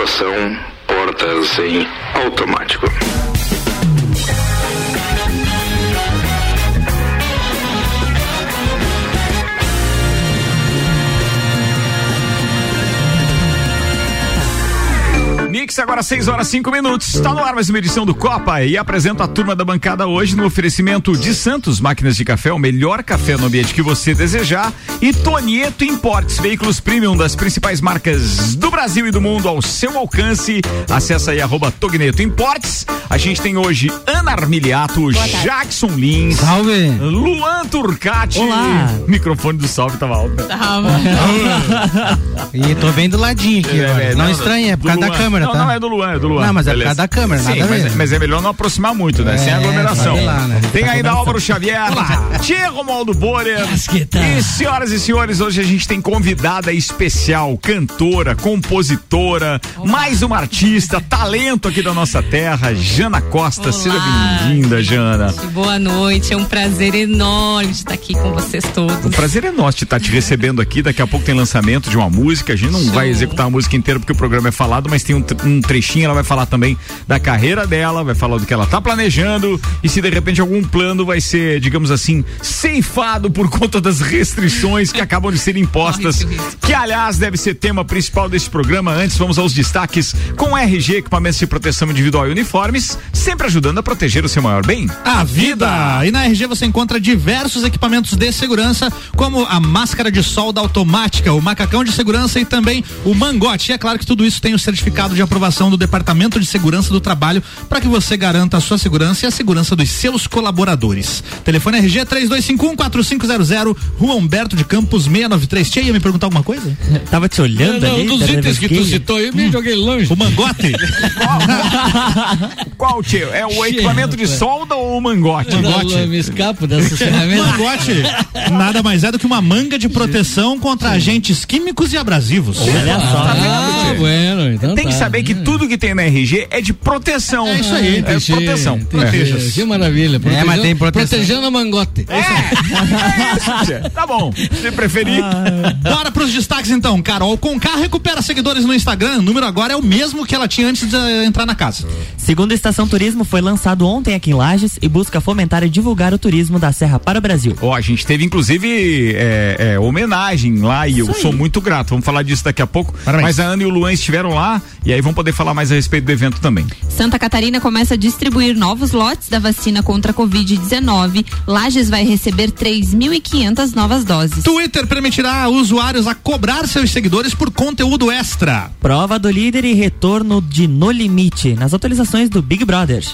tripulação, portas em automático. Mix, agora 6 horas 5 minutos. Está no ar mais uma edição do Copa e apresento a turma da bancada hoje no oferecimento de Santos Máquinas de Café, o melhor café no ambiente que você desejar. E Tonieto Importes, veículos premium das principais marcas do Brasil e do mundo ao seu alcance. Acesse aí arroba Togneto Importes. A gente tem hoje Ana Armiliato, Jackson Lins, Salve. Luan Turcati. Olá. Microfone do salve tava alto. E tô bem do ladinho aqui, agora. É, não, estranha, é por causa da Luan. câmera, não, tá? Não, é do Luan, é do Luan. Não, mas é por causa da câmera, Sim, nada a mas, ver. mas é melhor não aproximar muito, né? Sem É, aglomeração. sabe lá, né? Tem Tá ainda começando. Álvaro Xavier, Tia Romualdo Borer. E senhoras e senhores, hoje a gente tem convidada especial, cantora, compositora, mais uma artista, talento aqui da nossa terra, Jana Costa. Seja Olá, bem-vinda, Jana. Boa noite, é um prazer enorme de estar aqui com vocês todos. O prazer é nosso de estar te recebendo aqui. Daqui a pouco tem lançamento de uma música. A gente não Show. vai executar a música inteira porque o programa é falado, mas tem um, um trechinho. Ela vai falar também da carreira dela, vai falar do que ela tá planejando e se de repente algum plano vai ser, digamos assim, ceifado por conta das restrições que acabam de ser impostas. Que aliás deve ser tema principal desse programa. Antes vamos aos destaques com RG, equipamentos de proteção individual e uniformes, sempre ajudando a proteger o seu maior bem. A vida! E na RG você encontra diversos equipamentos de segurança, como a máscara de solda automática, o macacão de segurança e também o mangote. E é claro que tudo isso tem o certificado de aprovação do Departamento de Segurança do Trabalho para que você garanta a sua segurança e a segurança dos seus colaboradores. Telefone RG 3251-4500, Rua Humberto de Campos 693. Tia, ia me perguntar alguma coisa? Tava te olhando Não, ali. dos da itens que tu citou, eu me joguei longe. O mangote? Qual, tio? É o equipamento de solda ou o mangote? Mangote. Eu me escapo dessas ferramentas. Mangote nada mais é do que uma manga de proteção contra agentes químicos e abrasivos. Olha só. Ah, bueno, então Tem que tá. saber que tudo que tem na RG é de proteção. É isso aí, É Entendi, proteção. Proteja-se. Que maravilha. Protegendo, mas tem proteção. Protegendo a mangote. É, é isso. Tá bom. Se preferir. Bora pros destaques então. Carol Conká recupera seguidores no Instagram. O número agora é o mesmo que ela tinha antes de entrar na casa. Segundo a Estação Turismo, foi lançado ontem aqui em Lages e busca fomentar e divulgar o turismo da Serra para o Brasil. Ó, a gente teve inclusive é, é, homenagem lá e eu sou muito grato. Vamos falar disso daqui a pouco. Parabéns. Mas a Ana e o Luan estiveram lá e aí vão poder falar mais a respeito do evento também. Santa Catarina começa a distribuir novos lotes da vacina contra a Covid-19. Lages vai receber 3.500 novas doses. Twitter permitirá usuários a cobrar seus seguidores por conteúdo extra. Prova do líder e retorno de No Limite nas atualizações do Big Brother.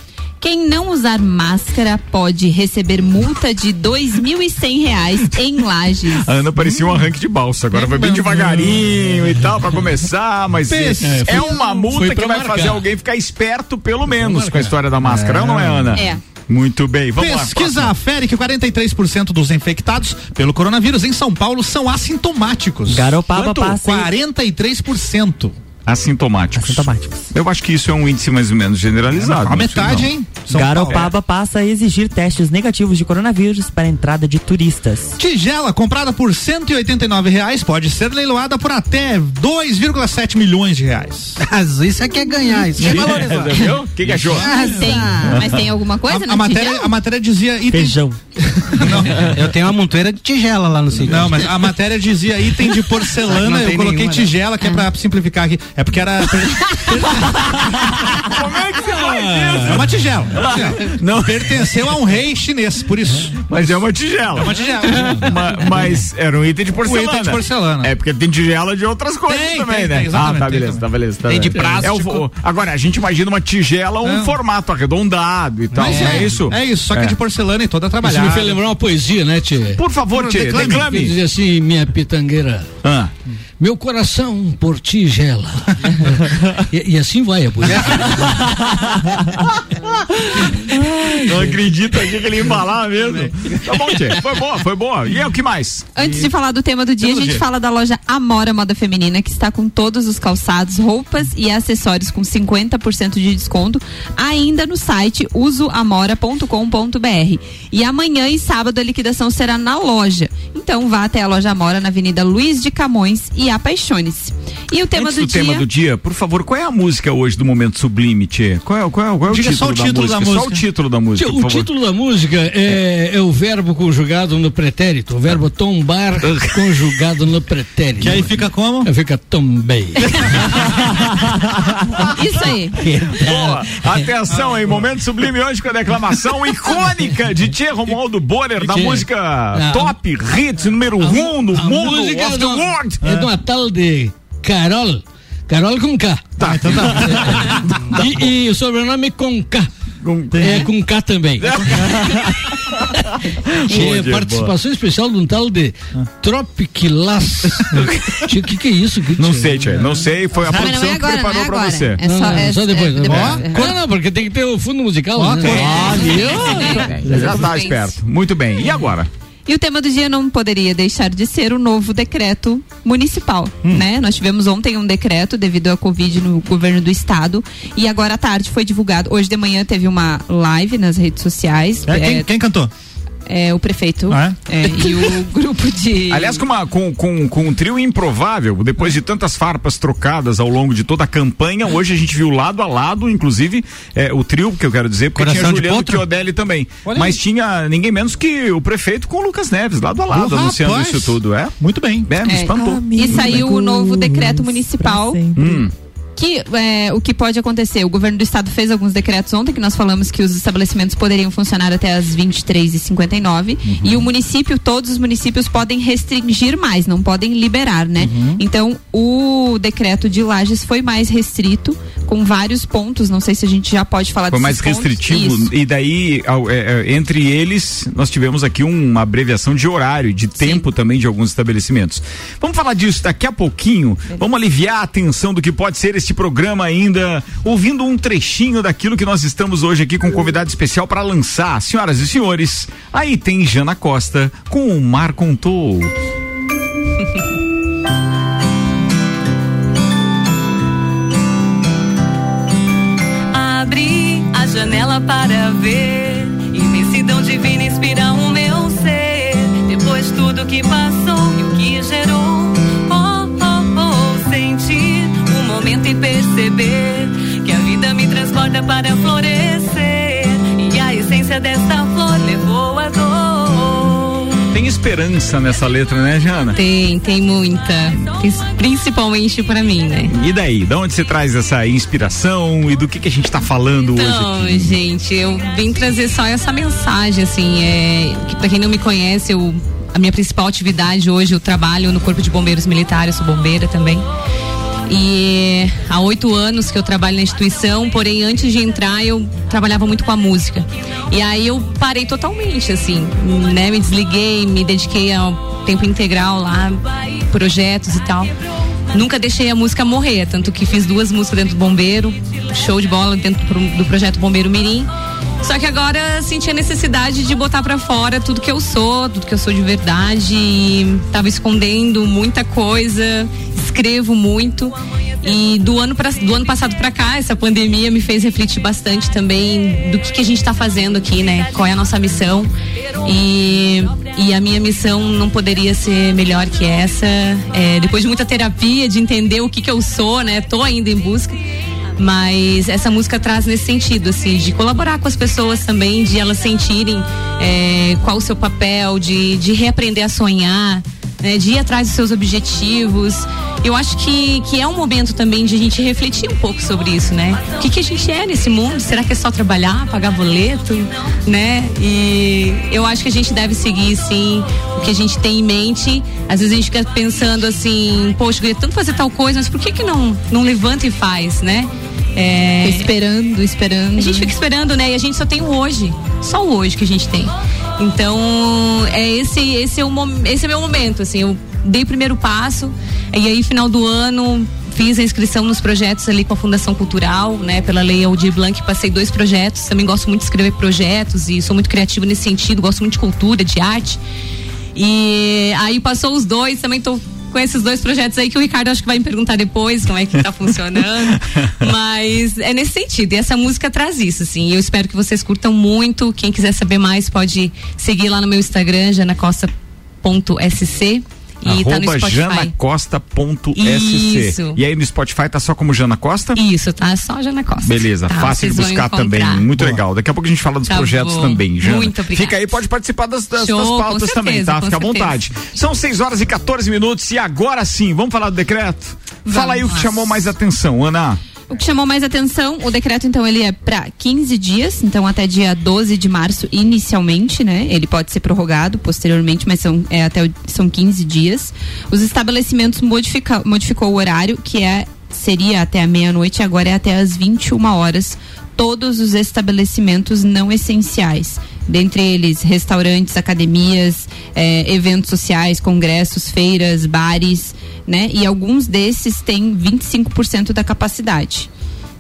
Quem não usar máscara pode receber multa de 2.100 reais em Lages. A Ana parecia um arranque de balsa. Agora vai bem devagarinho e tal pra começar, mas é, é uma multa que vai marcar. fazer alguém ficar esperto pelo menos com a história da máscara, não é, Ana? É. Muito bem, vamos lá. Pesquisa afere que 43% dos infectados pelo coronavírus em São Paulo são assintomáticos. Garopaba Quanto? passa. 43%. Assintomáticos. Assintomáticos. Eu acho que isso é um índice mais ou menos generalizado. a não sei metade, não. hein? São Garopaba passa a exigir testes negativos de coronavírus para a entrada de turistas. Tigela comprada por 189 reais pode ser leiloada por até 2,7 milhões de reais. Isso é que é ganhar, isso que é valorizar. Viu? O que, que achou? Mas tem, mas tem alguma coisa A, na a matéria, tigela? a matéria dizia item. Feijão. Eu tenho uma montoeira de tigela lá no sítio. Não, mas a matéria dizia item de porcelana, eu coloquei nenhuma, né? tigela, que é pra simplificar aqui. É porque era. Como é que você faz É isso? é uma tigela. Não. Pertenceu a um rei chinês, por isso. Mas é uma tigela. É uma tigela. Ma- mas era um item de porcelana. Um item de porcelana. É porque tem tigela de outras coisas Tem, também, tem, né? tem, ah, tá beleza, tá beleza. Tá Tem de beleza. É o- agora, a gente imagina uma tigela, um Não. formato arredondado e tal, Mas não é, isso? É isso, só que É. de porcelana e toda Isso me trabalhada. fez lembrar uma poesia, né, Tchê? Por favor, Tchê, Declame. Eu declame. dizia assim, minha pitangueira. Ah. Meu coração por ti gela. e, e assim vai a poesia. Não acredito aqui que ele ia embalar mesmo. Tá bom, Tchê. Foi boa, foi boa. E é o que mais? Antes de falar do tema do dia, a gente dia. fala da loja Amora Moda Feminina, que está com todos os calçados, roupas e acessórios com 50% de desconto, ainda no site usoamora.com.br. E amanhã e sábado a liquidação será na loja. Então vá até a loja Amora na Avenida Luiz de Camões e apaixone-se. E o tema Antes do, do tema dia. do dia, por favor, qual é a música hoje do Momento Sublime, Tchê? Qual é, qual é, qual é o Diga título, só o título da Só o música. título da música, por O favor. título da música é, é o verbo conjugado no pretérito, o verbo tombar conjugado no pretérito. Que aí fica como? Fica tombei. Isso aí. Boa. Atenção aí, Momento Sublime hoje com a declamação icônica de Tchê Romualdo Borer, da Tchê. música Ah. top hits número um no A mundo música of é the world. é de uma tal de Carol. Carol com K. Tá, então tá. E, e o sobrenome com K. É com K também. Boa, é participação especial de um tal de Tropiquilas. O que, que é isso? Que Não sei, Tchê, não sei, foi a não produção é que agora, não preparou é pra você. É Não, só, não, é, só depois. é, depois. é, Não, não, porque tem que ter o fundo musical. Ó, né? tem. Ah, viu? é. Já tá esperto. Muito bem. E agora? E o tema do dia não poderia deixar de ser o novo decreto municipal, né? Nós tivemos ontem um decreto devido à Covid no governo do estado e agora à tarde foi divulgado. Hoje de manhã teve uma live nas redes sociais. É, quem, é, quem cantou? É, o prefeito Ah, é, e o grupo de. Aliás, com, uma, com, com, com um trio improvável, depois de tantas farpas trocadas ao longo de toda a campanha, hoje a gente viu lado a lado, inclusive, é, o trio, que eu quero dizer, porque Coração tinha Juliano? Chiodelli também. Olha Mas tinha ninguém menos que o prefeito com o Lucas Neves, lado a lado, Oh, anunciando rapaz. isso tudo, é? Muito bem. É, me É. espantou. E saiu o novo decreto municipal. Hum. Que é, o que pode acontecer? O governo do estado fez alguns decretos ontem que nós falamos que os estabelecimentos poderiam funcionar até as 23h59 Uhum. e o município, todos os municípios podem restringir mais, não podem liberar, né? Uhum. Então o decreto de Lages foi mais restrito, com vários pontos. Não sei se a gente já pode falar Foi mais pontos. restritivo Isso. e daí ao- é, é, entre eles nós tivemos aqui uma abreviação de horário, de tempo também de alguns estabelecimentos. Vamos falar disso daqui a pouquinho. Vamos aliviar a tensão do que pode ser este programa ainda, ouvindo um trechinho daquilo que nós estamos hoje aqui com um convidado especial para lançar. Senhoras e senhores, aí tem Jana Costa com o Mar Contou. Abri a janela para ver. Imensidão divina inspira o meu ser. Depois tudo que passou perceber que a vida me transporta para florescer. E a essência desta flor levou a dor. Tem esperança nessa letra, né, Jana? Tem, tem muita. Principalmente para mim, né? E daí? De onde você traz essa inspiração e do que, que a gente está falando Então, hoje? Aqui? gente, eu vim trazer só essa mensagem, assim, é, que pra quem não me conhece, eu, a minha principal atividade hoje, eu trabalho no Corpo de Bombeiros Militares, sou bombeira também. E há oito anos que eu trabalho na instituição, porém antes de entrar eu trabalhava muito com a música. E aí eu parei totalmente, assim, né? Me desliguei, me dediquei ao tempo integral lá, projetos e tal. Nunca deixei a música morrer, tanto que fiz duas músicas dentro do Bombeiro, show de bola dentro do, pro- do projeto Bombeiro Mirim. Só que agora senti a necessidade de botar pra fora tudo que eu sou, tudo que eu sou de verdade. E tava escondendo muita coisa, escrevo muito. E do ano, pra, do ano passado pra cá, essa pandemia me fez refletir bastante também do que, que a gente tá fazendo aqui, né? Qual é a nossa missão. E, e a minha missão não poderia ser melhor que essa. É, depois de muita terapia, de entender o que, que eu sou, né? Tô ainda em busca. Mas essa música traz nesse sentido, assim, de colaborar com as pessoas também, de elas sentirem é, qual o seu papel, de, de reaprender a sonhar, né, de ir atrás dos seus objetivos. Eu acho que, que é um momento também de a gente refletir um pouco sobre isso, né? O que, que a gente é nesse mundo? Será que é só trabalhar, pagar boleto, né? E eu acho que a gente deve seguir, sim, o que a gente tem em mente. Às vezes a gente fica pensando assim, poxa, eu queria tanto fazer tal coisa, mas por que que não, não levanta e faz, né? É, Esperando, esperando. A gente fica esperando, né? E a gente só tem o hoje. Só o hoje que a gente tem. Então, é esse, esse, é o, esse é meu momento, assim. Eu dei o primeiro passo, e aí, final do ano, fiz a inscrição nos projetos ali com a Fundação Cultural, né? Pela Lei Aldir Blanc, passei dois projetos. Também gosto muito de escrever projetos e sou muito criativa nesse sentido. Gosto muito de cultura, de arte. E aí passou os dois, também tô com esses dois projetos aí que o Ricardo acho que vai me perguntar depois como é que tá funcionando. Mas é nesse sentido. E essa música traz isso, assim. Eu espero que vocês curtam muito. Quem quiser saber mais pode seguir lá no meu Instagram, janacosta.sc. E tá no Arroba Spotify. janacosta.sc. E aí no Spotify tá só como Jana Costa? Isso, tá só Jana Costa. Beleza, Tá, fácil de buscar também. Muito legal. Daqui a pouco a gente fala dos Tá projetos bom. também, Jana. Muito obrigada. Fica aí, pode participar das, das, Show, das pautas também, certeza, tá? com Fica à vontade. São 6 horas e 14 minutos e agora sim, vamos falar do decreto? Fala aí o que Vamos. chamou mais atenção, Ana. O que chamou mais atenção, o decreto então ele é para 15 dias, então até dia 12 de março inicialmente, né? Ele pode ser prorrogado posteriormente, mas são é, até o- são 15 dias. Os estabelecimentos modifica, modificou o horário, que é seria até a meia-noite, agora é até às 21 horas. Todos os estabelecimentos não essenciais, dentre eles restaurantes, academias, eh, eventos sociais, congressos, feiras, bares, né? E alguns desses têm 25% da capacidade.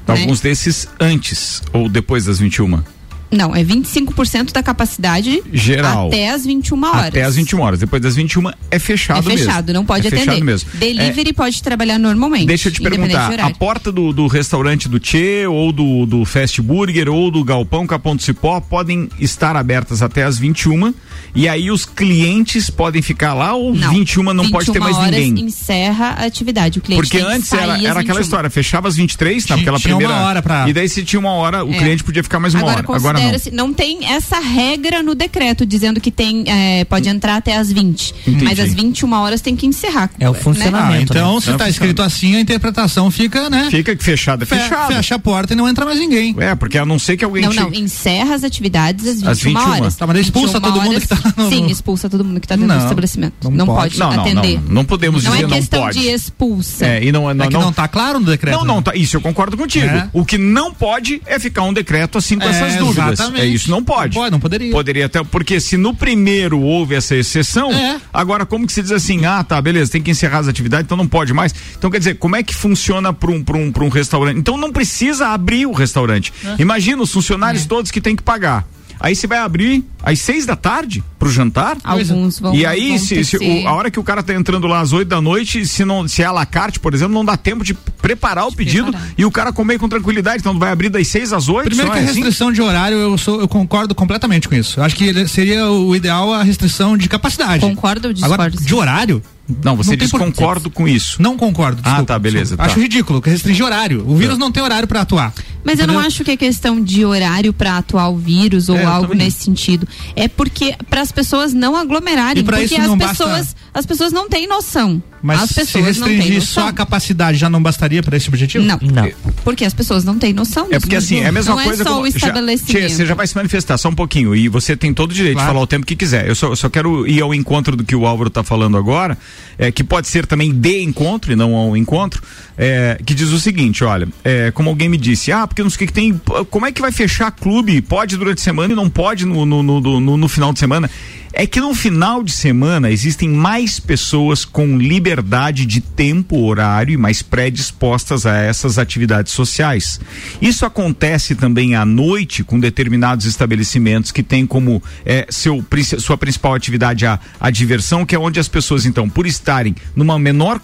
né? Alguns desses antes ou depois das 21? Não, é 25% da capacidade Geral. até as 21 horas. Até as 21 horas. Depois das 21 é fechado É mesmo. fechado, não pode é atender. Fechado mesmo. Delivery pode trabalhar normalmente. Deixa eu te perguntar, a porta do, do restaurante do Tchê, ou do, do Fast Burger, ou do Galpão Capão do Cipó podem estar abertas até as 21 e aí os clientes podem ficar lá ou 21 não pode ter 21 mais horas ninguém? encerra a atividade. O cliente Porque tem que antes sair era, era aquela 21. história, fechava às 23, Tinha- naquela tinha uma primeira. hora pra- E daí se tinha uma hora, o É. cliente podia ficar mais uma Agora hora. Agora não. considera-se, não tem essa regra no decreto dizendo que tem é, pode entrar até às 20, Entendi. mas às 21 horas tem que encerrar. É o né? Ah, funcionamento. então, né? se Não tá funciona. escrito assim, a interpretação fica, né? Fica fechada, é Fe- fechada. Fecha a porta e não entra mais ninguém. É, porque a não ser que alguém Não, te- não, encerra as atividades às 21, Às 21. horas. Tá, mas expulsa 21 todo mundo que tá no- Sim, expulsa todo mundo que tá dentro Não, do estabelecimento. não Não, pode. Não, não, atender. não. Não podemos Não dizer é não questão pode. de expulsa. É, e não, não, É que não, tá claro no decreto. Não, não, né? tá, isso eu concordo contigo. É. O que não pode é ficar um decreto assim com É, essas dúvidas. Exatamente. É isso, não pode. Não pode, não poderia. Poderia até, porque se no primeiro houve essa exceção, É. agora como que se diz assim, ah, tá, beleza, tem que encerrar as atividades, então não pode mais. Então quer dizer, como é que funciona para um, pra um, pra um restaurante? Então não precisa abrir o restaurante. É. Imagina os funcionários todos que tem que pagar. Aí você vai abrir às seis da tarde pro jantar? Alguns vão E aí, vão se, se o- a hora que o cara tá entrando lá às 8 da noite, se não se é à la carte, por exemplo, não dá tempo de preparar o pedido preparar. e o cara comer com tranquilidade. Então vai abrir das 6 às 8 Primeiro que a é assim? restrição de horário, eu, sou, eu concordo completamente com isso. Eu Acho que seria o ideal a restrição de capacidade. Concordo ou Agora, discordo? de horário? Não, você Não diz por- concordo com isso. Não concordo. Ah, desculpa, tá, beleza, tá. Acho ridículo, que restringir horário. O vírus não tem horário pra atuar. Mas eu não acho que é questão de horário para atuar o vírus ou É, algo nesse sentido. É porque para as pessoas não aglomerarem, E porque isso as basta- pessoas as pessoas não têm noção. Mas as se pessoas não têm restringir só a capacidade já não bastaria para esse objetivo? Não. Não. Porque as pessoas não têm noção. É porque disso. assim, é a mesma não coisa é só como- o já- estabelecimento. Tchê, você já vai se manifestar só um pouquinho e você tem todo o direito Claro. de falar o tempo que quiser. Eu só, eu só quero ir ao encontro do que o Álvaro está falando agora, é, que pode ser também de encontro e não ao encontro, é, que diz o seguinte, olha, é, como alguém me disse, ah, porque não sei o que que tem, como é que vai fechar clube? Pode durante a semana e não pode no, no, no, no- no final de semana. É que no final de semana existem mais pessoas com liberdade de tempo, horário e mais predispostas a essas atividades sociais. Isso acontece também à noite com determinados estabelecimentos que têm como eh, seu, sua principal atividade a, a diversão, que é onde as pessoas, então, por estarem numa menor,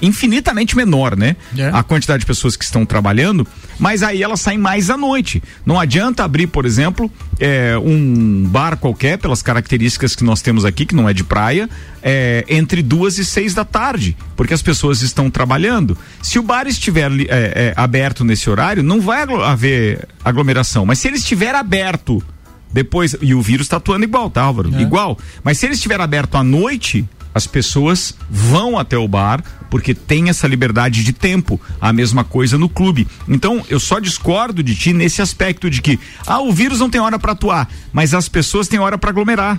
infinitamente menor, né? É. A quantidade de pessoas que estão trabalhando, mas aí elas saem mais à noite. Não adianta abrir, por exemplo, eh, um bar qualquer, pelas características que nós temos aqui, que não é de praia, eh, entre duas e seis da tarde, porque as pessoas estão trabalhando. Se o bar estiver eh, aberto nesse horário, não vai haver aglomeração, mas se ele estiver aberto depois, e o vírus está atuando igual, tá, Álvaro? Igual. Mas se ele estiver aberto à noite, as pessoas vão até o bar porque tem essa liberdade de tempo. A mesma coisa no clube. Então, eu só discordo de ti nesse aspecto de que, ah, o vírus não tem hora para atuar, mas as pessoas têm hora para aglomerar.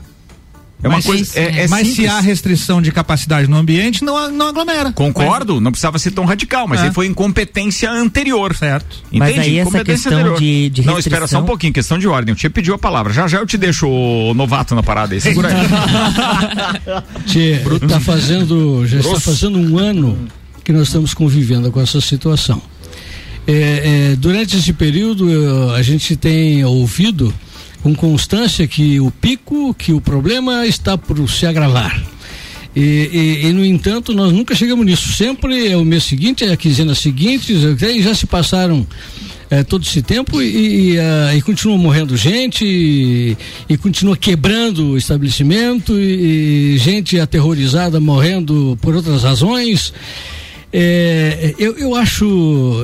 É uma Mas coisa. isso, É, é Mas se simples. há restrição de capacidade no ambiente, não, não aglomera. Concordo, não precisava ser tão radical, mas É. aí foi incompetência anterior. Certo. Mas Entende? aí essa questão de- de Não, espera só um restrição- pouquinho, questão de ordem. O Tia pediu a palavra. Já já eu te deixo o novato na parada aí. Segura aí. Tchê, tá fazendo, já está fazendo um ano que nós estamos convivendo com essa situação. É, é, durante esse período, eh, a gente tem ouvido com constância que o pico, que o problema está por se agravar. E, e- e, no entanto, nós nunca chegamos nisso. Sempre é o mês seguinte, é a quinzena seguinte, e já se passaram é, todo esse tempo e, e, uh, e continua morrendo gente e, e, continua quebrando o estabelecimento e, gente aterrorizada morrendo por outras razões. É, eu, eu acho,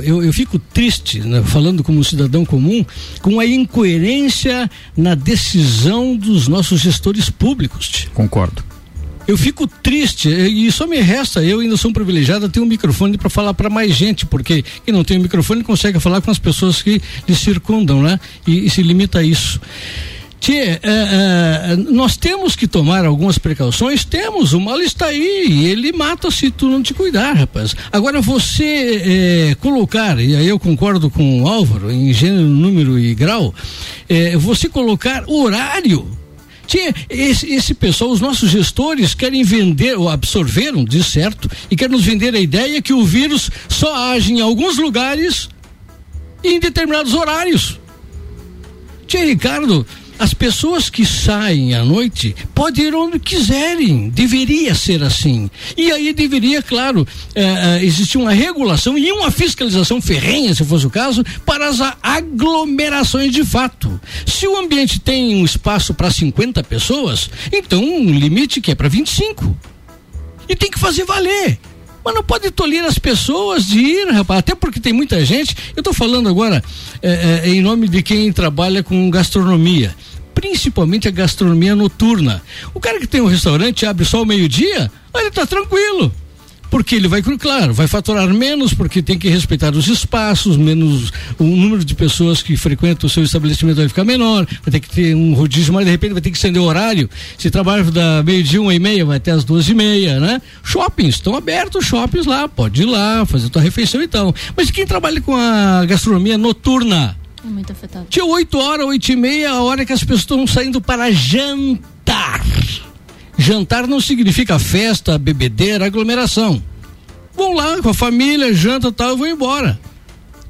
eu, eu fico triste, né, falando como cidadão comum, com a incoerência na decisão dos nossos gestores públicos. Concordo. Eu fico triste e só me resta, eu ainda sou um privilegiado, ter um microfone para falar para mais gente, porque quem não tem um microfone consegue falar com as pessoas que lhe circundam, né? E, e se limita a isso. Tchê, é, é, nós temos que tomar algumas precauções, temos, o mal está aí, ele mata se tu não te cuidar, rapaz. Agora você é, colocar, e aí eu concordo com o Álvaro, em gênero, número e grau, é, você colocar horário tinha esse, esse pessoal, os nossos gestores querem vender, ou absorveram, de certo, e querem nos vender a ideia que o vírus só age em alguns lugares e em determinados horários. Tia Ricardo, as pessoas que saem à noite podem ir onde quiserem, deveria ser assim. E aí deveria, claro, eh, eh, existir uma regulação e uma fiscalização ferrenha, se fosse o caso, para as aglomerações de fato. Se o ambiente tem um espaço para 50 pessoas, então um limite que é para 25. E tem que fazer valer. Mas não pode tolir as pessoas de ir, rapaz. Até porque tem muita gente. Eu estou falando agora é, em nome de quem trabalha com gastronomia principalmente a gastronomia noturna. O cara que tem um restaurante abre só ao meio-dia, ele está tranquilo. Porque ele vai, claro, vai faturar menos porque tem que respeitar os espaços, menos o número de pessoas que frequentam o seu estabelecimento vai ficar menor, vai ter que ter um rodízio, mas de repente vai ter que estender o horário. Se trabalha da meio-dia, uma e meia, vai até as duas e meia, né? Shoppings, estão abertos shoppings lá, pode ir lá, fazer tua refeição e tal. Mas quem trabalha com a gastronomia noturna? É muito afetado. Tinha 8 horas, 8 e meia, a hora que as pessoas estão saindo para jantar. Jantar não significa festa, bebedeira, aglomeração. Vão lá com a família, janta tal, e vão embora.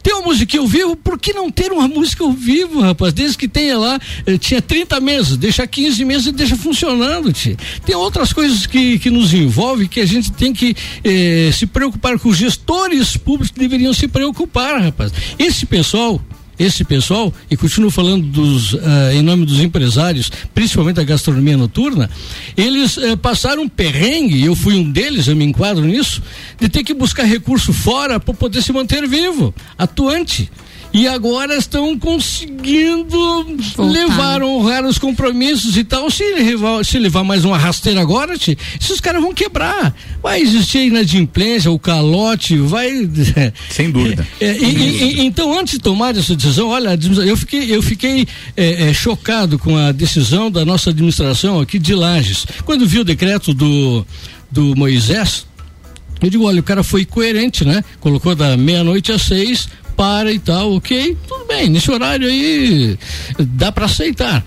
Tem uma musiquinha ao vivo, por que não ter uma música ao vivo, rapaz? Desde que tenha lá, eh, tinha 30 meses, deixa 15 meses e deixa funcionando, tia. Tem outras coisas que, que nos envolvem que a gente tem que eh, se preocupar com os gestores públicos que deveriam se preocupar, rapaz. Esse pessoal, esse pessoal, e continuo falando dos, uh, em nome dos empresários, principalmente da gastronomia noturna, eles uh, passaram um perrengue, eu fui um deles, eu me enquadro nisso, de ter que buscar recurso fora para poder se manter vivo, atuante e agora estão conseguindo Voltar. levar, honrar os compromissos e tal. Se levar, se levar mais uma rasteira agora, esses caras vão quebrar. Vai existir inadimplência, o calote, vai. Sem dúvida. É, Sem e, dúvida. E, então, antes de tomar essa decisão, olha, eu fiquei, eu fiquei é, é, chocado com a decisão da nossa administração aqui de Lages. Quando vi o decreto do, do Moisés, eu digo, olha, o cara foi coerente, né? Colocou da meia-noite às seis, para e tal, ok, tudo bem, nesse horário aí dá para aceitar.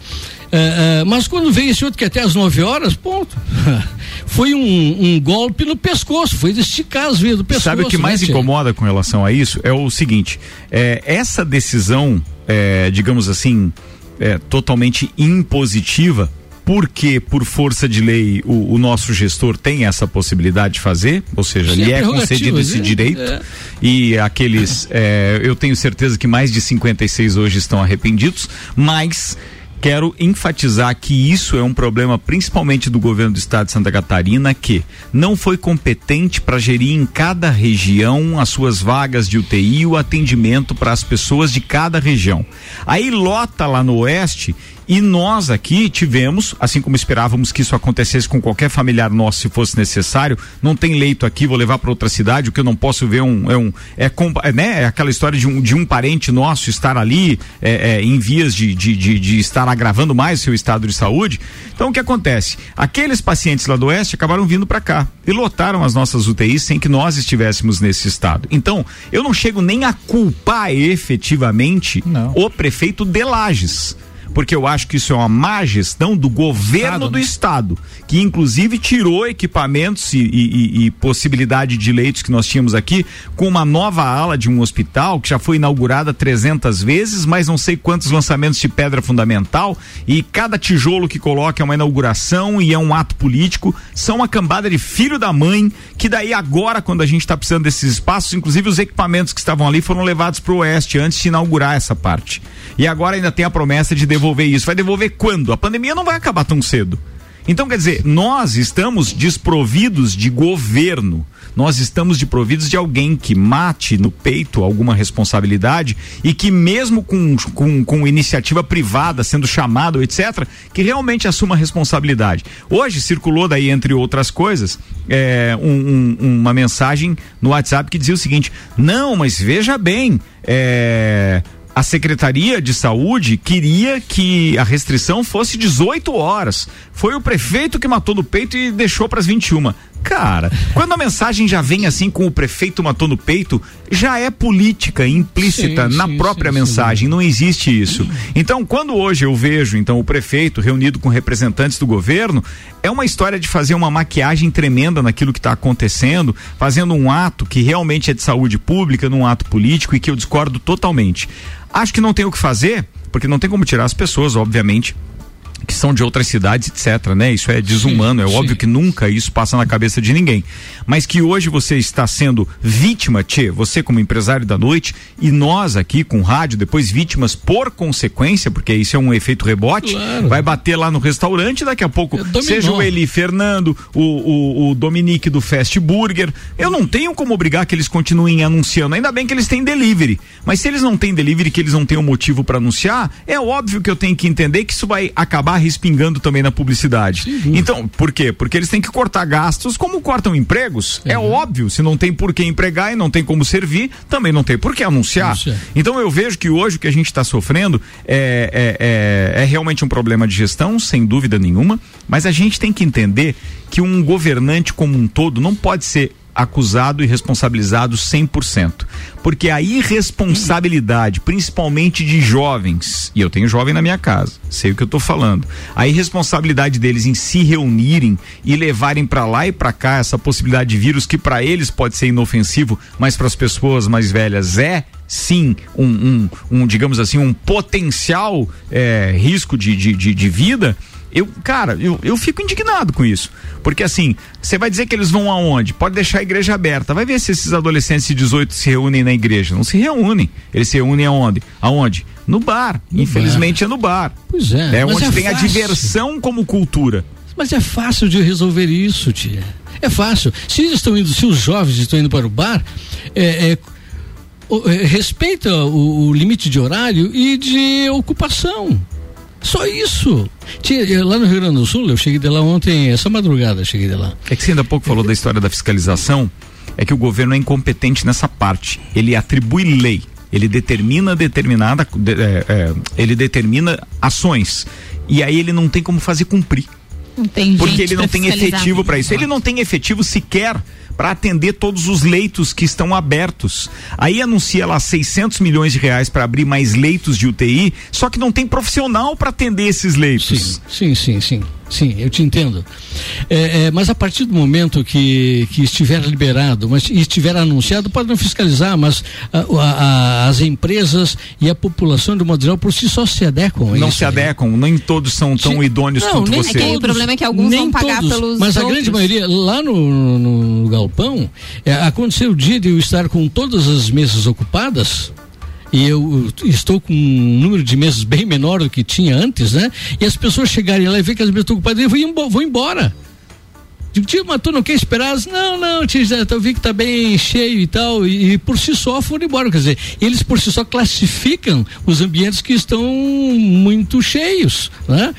É, é, mas quando veio esse outro que é até às 9 horas, ponto. foi um, um, golpe no pescoço, foi esticar as veias do pescoço. Sabe o que mais né, incomoda com relação a isso? É o seguinte: é, essa decisão, é, digamos assim, é, totalmente impositiva, porque por força de lei o, o, nosso gestor tem essa possibilidade de fazer, ou seja, lhe é, é concedido esse né? direito é. e aqueles, é, eu tenho certeza que mais de 56 hoje estão arrependidos, mas quero enfatizar que isso é um problema principalmente do governo do estado de Santa Catarina que não foi competente para gerir em cada região as suas vagas de UTI e o atendimento para as pessoas de cada região. Aí lota lá no oeste e nós aqui tivemos, assim como esperávamos que isso acontecesse com qualquer familiar nosso, se fosse necessário, não tem leito aqui, vou levar para outra cidade, o que eu não posso ver um, é um é, é, né, é aquela história de um, de um parente nosso estar ali é, é, em vias de, de, de, de, estar agravando mais o seu estado de saúde. Então o que acontece? Aqueles pacientes lá do oeste acabaram vindo para cá e lotaram as nossas UTIs sem que nós estivéssemos nesse estado. Então eu não chego nem a culpar efetivamente não. o prefeito de Lages porque eu acho que isso é uma má gestão do governo do estado, que inclusive tirou equipamentos e, e, e, possibilidade de leitos que nós tínhamos aqui, com uma nova ala de um hospital que já foi inaugurada 300 vezes, mas não sei quantos lançamentos de pedra fundamental e cada tijolo que coloca é uma inauguração e é um ato político. São uma cambada de filho da mãe que daí agora, quando a gente está precisando desses espaços, inclusive os equipamentos que estavam ali foram levados para o oeste antes de inaugurar essa parte. E agora ainda tem a promessa de devolver isso. Vai devolver quando? A pandemia não vai acabar tão cedo. Então, quer dizer, nós estamos desprovidos de governo. Nós estamos desprovidos de alguém que mate no peito alguma responsabilidade e que, mesmo com, com, com iniciativa privada sendo chamado, etc., que realmente assuma responsabilidade. Hoje circulou daí, entre outras coisas, é, um, um, uma mensagem no WhatsApp que dizia o seguinte: não, mas veja bem, é, a Secretaria de Saúde queria que a restrição fosse 18 horas. Foi o prefeito que matou no peito e deixou para as 21. Cara, quando a mensagem já vem assim com o prefeito matou no peito, já é política implícita sim, na sim, própria sim, mensagem, não existe isso. Então, quando hoje eu vejo então o prefeito reunido com representantes do governo, é uma história de fazer uma maquiagem tremenda naquilo que está acontecendo, fazendo um ato que realmente é de saúde pública, num ato político e que eu discordo totalmente. Acho que não tem o que fazer, porque não tem como tirar as pessoas, obviamente, que são de outras cidades, etc, né? Isso é desumano, sim, é sim. óbvio que nunca isso passa na cabeça de ninguém. Mas que hoje você está sendo vítima, Tchê, você como empresário da noite e nós aqui com rádio, depois vítimas por consequência, porque isso é um efeito rebote, claro. vai bater lá no restaurante daqui a pouco, é seja o Eli Fernando, o, o, o Dominique do Fast Burger, eu não tenho como obrigar que eles continuem anunciando, ainda bem que eles têm delivery, mas se eles não têm delivery, que eles não têm um motivo para anunciar, é óbvio que eu tenho que entender que isso vai acabar acabar respingando também na publicidade. Sim. Então, por quê? Porque eles têm que cortar gastos como cortam empregos. É uhum. É óbvio, se não tem por que empregar e não tem como servir, também não tem por que anunciar. Então eu vejo que hoje o que a gente está sofrendo é, é, é, é realmente um problema de gestão, sem dúvida nenhuma, mas a gente tem que entender que um governante como um todo não pode ser acusado e responsabilizado 100%. Porque a irresponsabilidade, principalmente de jovens, e eu tenho jovem na minha casa, sei o que eu estou falando. A irresponsabilidade deles em se reunirem e levarem para lá e para cá essa possibilidade de vírus que para eles pode ser inofensivo, mas para as pessoas mais velhas é sim um, um, um digamos assim, um potencial é, risco de, de, de, de vida eu, cara, eu, eu fico indignado com isso. Porque assim, você vai dizer que eles vão aonde? Pode deixar a igreja aberta. Vai ver se esses adolescentes de 18 se reúnem na igreja. Não se reúnem. Eles se reúnem aonde? Aonde? No bar. No Infelizmente bar. é no bar. Pois é. É onde é tem fácil. a diversão como cultura. Mas é fácil de resolver isso, tia. É fácil. Se eles estão indo, se os jovens estão indo para o bar, é, é, é respeita o, o limite de horário e de ocupação. Só isso. Tinha, lá no Rio Grande do Sul, eu cheguei de lá ontem, essa madrugada cheguei de lá. É que você ainda há pouco falou da história da fiscalização, é que o governo é incompetente nessa parte. Ele atribui lei, ele determina determinada, é, é, ele determina ações e aí ele não tem como fazer cumprir. Não tem porque ele não tem efetivo para isso. Ele não tem efetivo sequer para atender todos os leitos que estão abertos. Aí anuncia lá 600 milhões de reais para abrir mais leitos de UTI, só que não tem profissional para atender esses leitos. Sim, sim, sim, sim. Sim, eu te entendo. É, é, mas a partir do momento que, que estiver liberado, mas estiver anunciado, pode não fiscalizar, mas a, a, as empresas e a população de modo geral por si só se adequam. Não isso, se adequam, né? nem todos são tão Sim, idôneos não, quanto você. É o problema é que alguns vão pagar todos, pelos. Mas outros. a grande maioria, lá no, no, no galpão, é, aconteceu o dia de eu estar com todas as mesas ocupadas e eu estou com um número de mesas bem menor do que tinha antes, né? E as pessoas chegarem lá e ver que as mesas estão ocupadas, vou, vou embora. Digo, tio, mas tu não quer esperar? Não, não, tio, eu vi que tá bem cheio e tal, e, e, por si só foram embora. Quer dizer, eles por si só classificam os ambientes que estão muito cheios, né?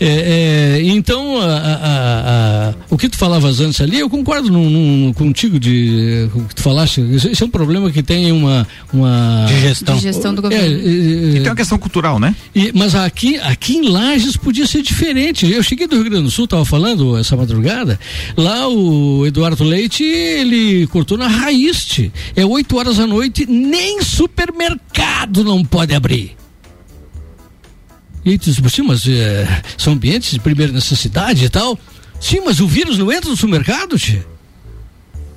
É, é, então, a, a, a, o que tu falavas antes ali, eu concordo num, num, contigo de o que tu falaste. Esse é um problema que tem uma. uma de gestão. De gestão do governo. É, é, e tem uma questão cultural, né? E, mas aqui, aqui em Lages podia ser diferente. Eu cheguei do Rio Grande do Sul, tava falando essa madrugada, Lá o Eduardo Leite, ele cortou na raiz. É 8 horas da noite, nem supermercado não pode abrir. E tu diz, sim, mas é, são ambientes de primeira necessidade e tal. Sim, mas o vírus não entra no supermercado, tia.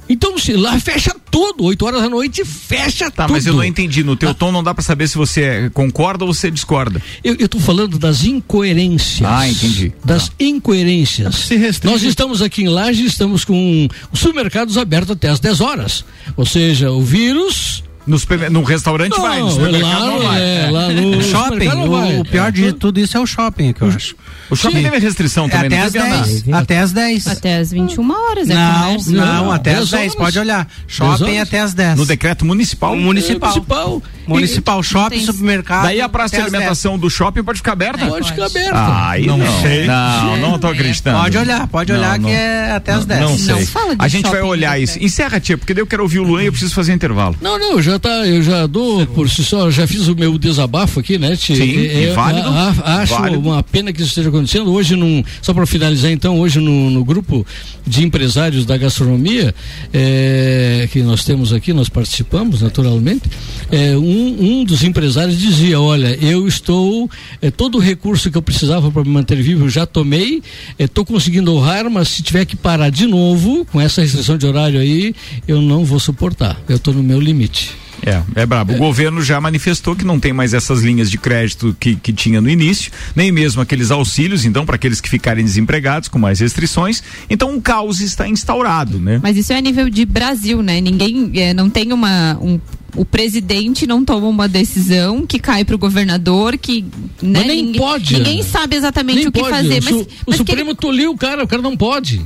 Então, se lá fecha tudo, 8 horas da noite fecha Tá, tudo. mas eu não entendi. No teu tom não dá pra saber se você concorda ou você discorda. Eu, eu tô falando das incoerências. Ah, entendi. Das incoerências. Se restringe. Nós estamos aqui em Laje, estamos com os supermercados abertos até às 10 horas. Ou seja, o vírus. No, supermer- no restaurante Não, vai, no supermercado lá, não vai. é, É. lá no shopping, o, o pior de tudo isso é o shopping, que eu acho. O shopping Sim. teve restrição É também, até não às teve andar. 10. Até às 10. Até às 21 horas, é Não, comércio. não, Não, até 10 às 10, horas. pode olhar. 10 Shopping até às 10. No decreto municipal. municipal. Municipal. Municipal, shopping, supermercado. Daí a praça de até às 10. alimentação do shopping pode ficar aberta? Pode ficar aberta. Ah, aí não, Não sei. Não, não tô acreditando. Pode olhar, pode olhar não. que é até às 10. Não sei. Não fala de a gente vai olhar ainda, isso. né? Encerra, tia, porque daí eu quero ouvir o Luan e eu preciso fazer intervalo. Não, não, já tá, eu já dou por si só, já fiz o meu desabafo aqui, né, Ti? Sim, É, é, válido, a- a- acho válido. uma pena que isso esteja acontecendo. Hoje, num, só para finalizar, então, hoje no, no grupo de empresários da gastronomia, é, que nós temos aqui, nós participamos naturalmente, é, um, um dos empresários dizia: Olha, eu estou, é, todo o recurso que eu precisava para me manter vivo, eu já tomei, estou conseguindo honrar, mas se tiver que parar de novo, com essa restrição de horário aí, eu não vou suportar. Eu estou no meu limite. É, é brabo. O governo já manifestou que não tem mais essas linhas de crédito que, que tinha no início, nem mesmo aqueles auxílios, então, para aqueles que ficarem desempregados com mais restrições. Então, um caos está instaurado, né? Mas isso é a nível de Brasil, né? Ninguém, é, não tem uma, um, o presidente não toma uma decisão que cai para o governador, que né, Mas nem ninguém, pode, ninguém sabe exatamente Nem o que pode. fazer. O, Mas, su- o mas que Supremo ele- toliu o cara, o cara não pode.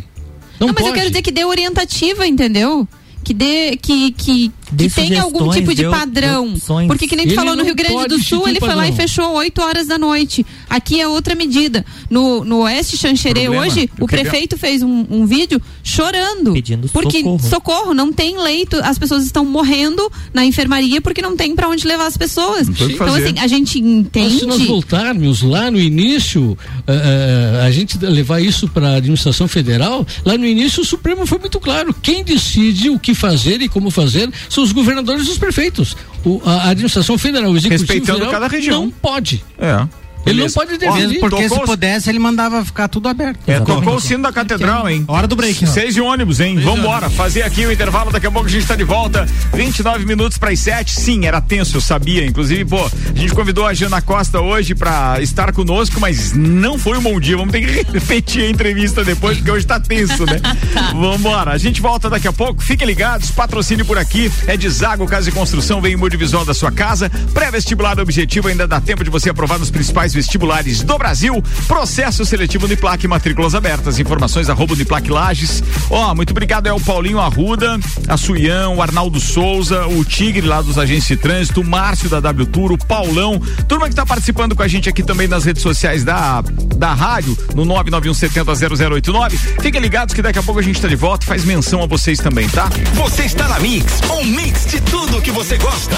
Não, não, mas pode. eu quero dizer que dê orientativa, entendeu? Que dê, que, que, Dê que tenha algum tipo de padrão. opções. Porque que nem tu Ele falou no Rio Grande do Sul, ele foi lá e fechou 8 horas da noite. Aqui é outra medida. No, no Oeste Xanxerê hoje, eu o queria- prefeito fez um, um vídeo chorando. Pedindo porque socorro. não tem leito, as pessoas estão morrendo na enfermaria porque não tem pra onde levar as pessoas. tem Então, assim, a gente Mas entende. se nós voltarmos lá no início, eh, a gente levar isso para a administração federal, lá no início o Supremo foi muito claro. Quem decide o que fazer e como fazer são os governadores e os prefeitos. O- a administração federal, o executivo Respeitando federal, cada região. não pode. É. Ele não pode definir. Porque tocou se pudesse, ele mandava ficar tudo aberto. É, tocou o sino da catedral, hein? Hora do break. Seis de ônibus, hein? Vambora, fazer aqui o intervalo, daqui a pouco a gente tá de volta. 29 minutos para as 7. Sim, era tenso, eu sabia. Inclusive, pô, a gente convidou a Jana Costa hoje pra estar conosco, mas não foi um bom dia. Vamos ter que repetir a entrevista depois, porque hoje tá tenso, né? Vambora, a gente volta daqui a pouco. Fiquem ligados, patrocínio por aqui. É de Zago Casa e Construção, vem em multivisual da sua casa. Pré-vestibular objetivo, ainda dá tempo de você aprovar nos principais vestibulares do Brasil. Processo seletivo Uniplac, matrículas abertas. Informações arroba Uniplac Lages. Ó, muito obrigado é o Paulinho Arruda, a Suião, o Arnaldo Souza, o Tigre lá dos agentes de trânsito, o Márcio da W Tour, o Paulão, turma que tá participando com a gente aqui também nas redes sociais da, da rádio, no 991700089. Fiquem ligados que daqui a pouco a gente tá de volta e faz menção a vocês também, tá? Você está na Mix, um mix de tudo que você gosta.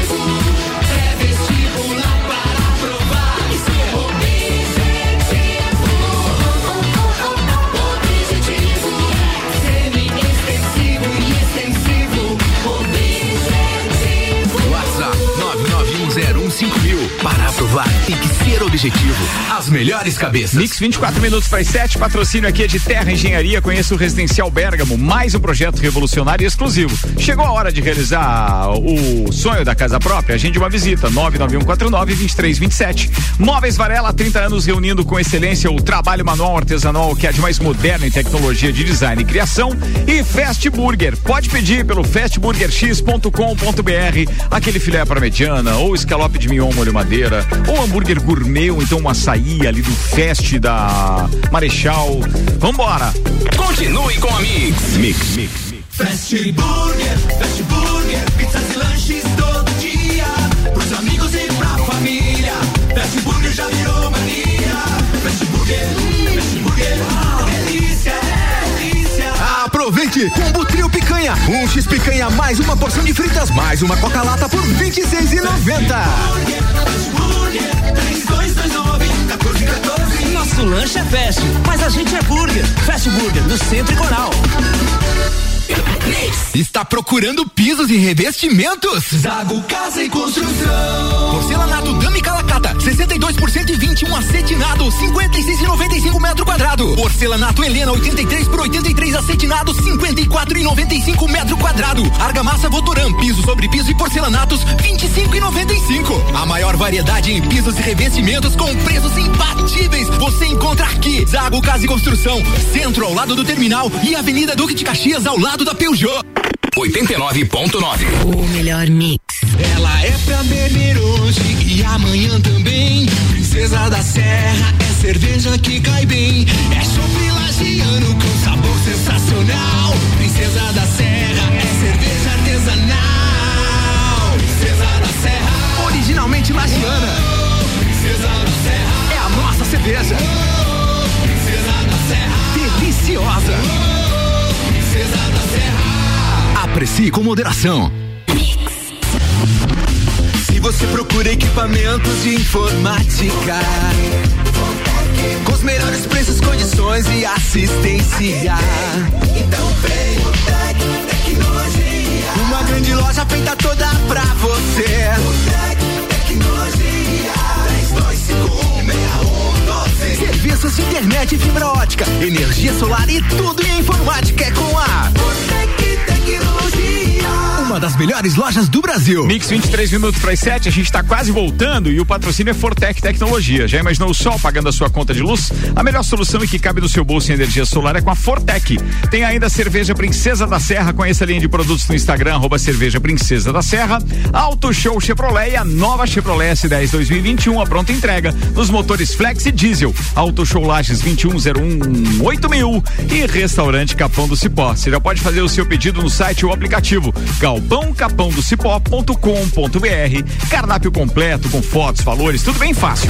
Objetivo. As melhores cabeças. Mix 24 minutos para as 7. Patrocínio aqui é de Terra Engenharia. Conheça o Residencial Bergamo, mais um projeto revolucionário e exclusivo. Chegou a hora de realizar o sonho da casa própria. Agende uma visita. 99149-2327. Móveis Varela, há 30 anos reunindo com excelência o trabalho manual artesanal que é de mais moderno em tecnologia de design e criação. E Fast Burger. Pode pedir pelo fastburgerx.com.br aquele filé para mediana, ou escalope de mignon molho madeira, ou hambúrguer gourmet, ou então um açaí ali do Fest da Marechal. Vambora! Continue com a Mix. Mix, mix. Fast Burger, Fast Burger, pizzas e lanches todo dia. Pros amigos e pra família. Fast Burger já virou mania. Fast Burger, Aproveite! Combo Trio Picanha. Um X Picanha mais uma porção de fritas mais uma Coca-Lata por R$ 26,90. Nosso lanche é fast, mas a gente é burger. Fast Burger, no Centro e Coral. Está procurando pisos e revestimentos? Zago Casa e Construção. Porcelanato Dami Calacata, 62% e 21 acetinado, 56,95 metro quadrado. Porcelanato Helena, 83 por 83 acetinado, 54,95 metro quadrado. Argamassa Votoran, piso sobre piso e porcelanatos, 25,95. A maior variedade em pisos e revestimentos com preços imbatíveis. Você encontra aqui. Zago Casa e Construção, centro ao lado do terminal e Avenida Duque de Caxias ao lado da Peugeot. 89.9. O melhor mix. Ela é pra beber hoje e amanhã também. Princesa da Serra é cerveja que cai bem. É chopp lagiano com sabor sensacional. Princesa da Serra é cerveja artesanal. Princesa da Serra. Originalmente lagiana. Princesa da Serra. É a nossa cerveja. Princesa da Serra. Deliciosa. Serra. Aprecie com moderação. Se você procura equipamentos de informática, com os melhores preços, condições e assistência, então vem o Tec Tecnologia. Uma grande loja feita toda pra você. O Tec Tecnologia. 32516112. Serviços de internet e fibra ótica, energia solar e tudo em informática é com a Tec Tecnologia. Uma das melhores lojas do Brasil. Mix 23 minutos para as 7, a gente está quase voltando e o patrocínio é Fortec Tecnologia. Já imaginou o sol pagando a sua conta de luz? A melhor solução e que cabe no seu bolso em energia solar é com a Fortec. Tem ainda a cerveja Princesa da Serra, conheça a linha de produtos no Instagram, arroba cerveja Princesa da Serra. Auto Show Chevrolet e a nova Chevrolet S10 2021, a pronta entrega nos motores Flex e Diesel. Auto Show Lages 2101 mil e Restaurante Capão do Cipó. Você já pode fazer o seu pedido no site ou aplicativo galpãocapãodocipó.com.br. Cardápio completo com fotos, valores, tudo bem fácil.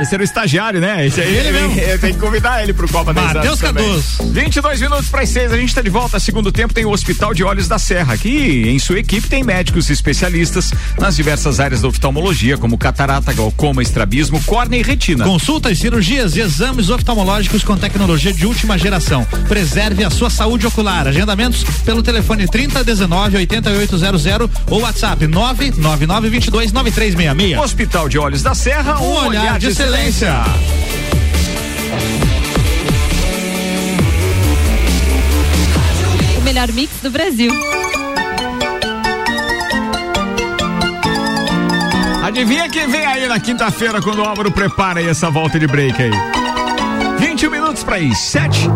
Esse era o estagiário, né? Esse Ele mesmo. tem, que convidar ele pro Copa das Matheus Cardoso. 22 minutos para as 6, a gente está de volta. Segundo tempo tem o Hospital de Olhos da Serra, que em sua equipe tem médicos especialistas nas diversas áreas da oftalmologia, como catarata, glaucoma, estrabismo, córnea e retina. Consultas, cirurgias e exames oftalmológicos com tecnologia de última geração. Preserve a sua saúde ocular. Agendamentos pelo telefone 3019 8800 ou WhatsApp 999 22 9366. Hospital de Olhos da Serra, Um olhar de excelência. O melhor mix do Brasil. Adivinha quem vem aí na quinta-feira quando o Álvaro prepara aí essa volta de break aí? 21 minutos para ir, 7.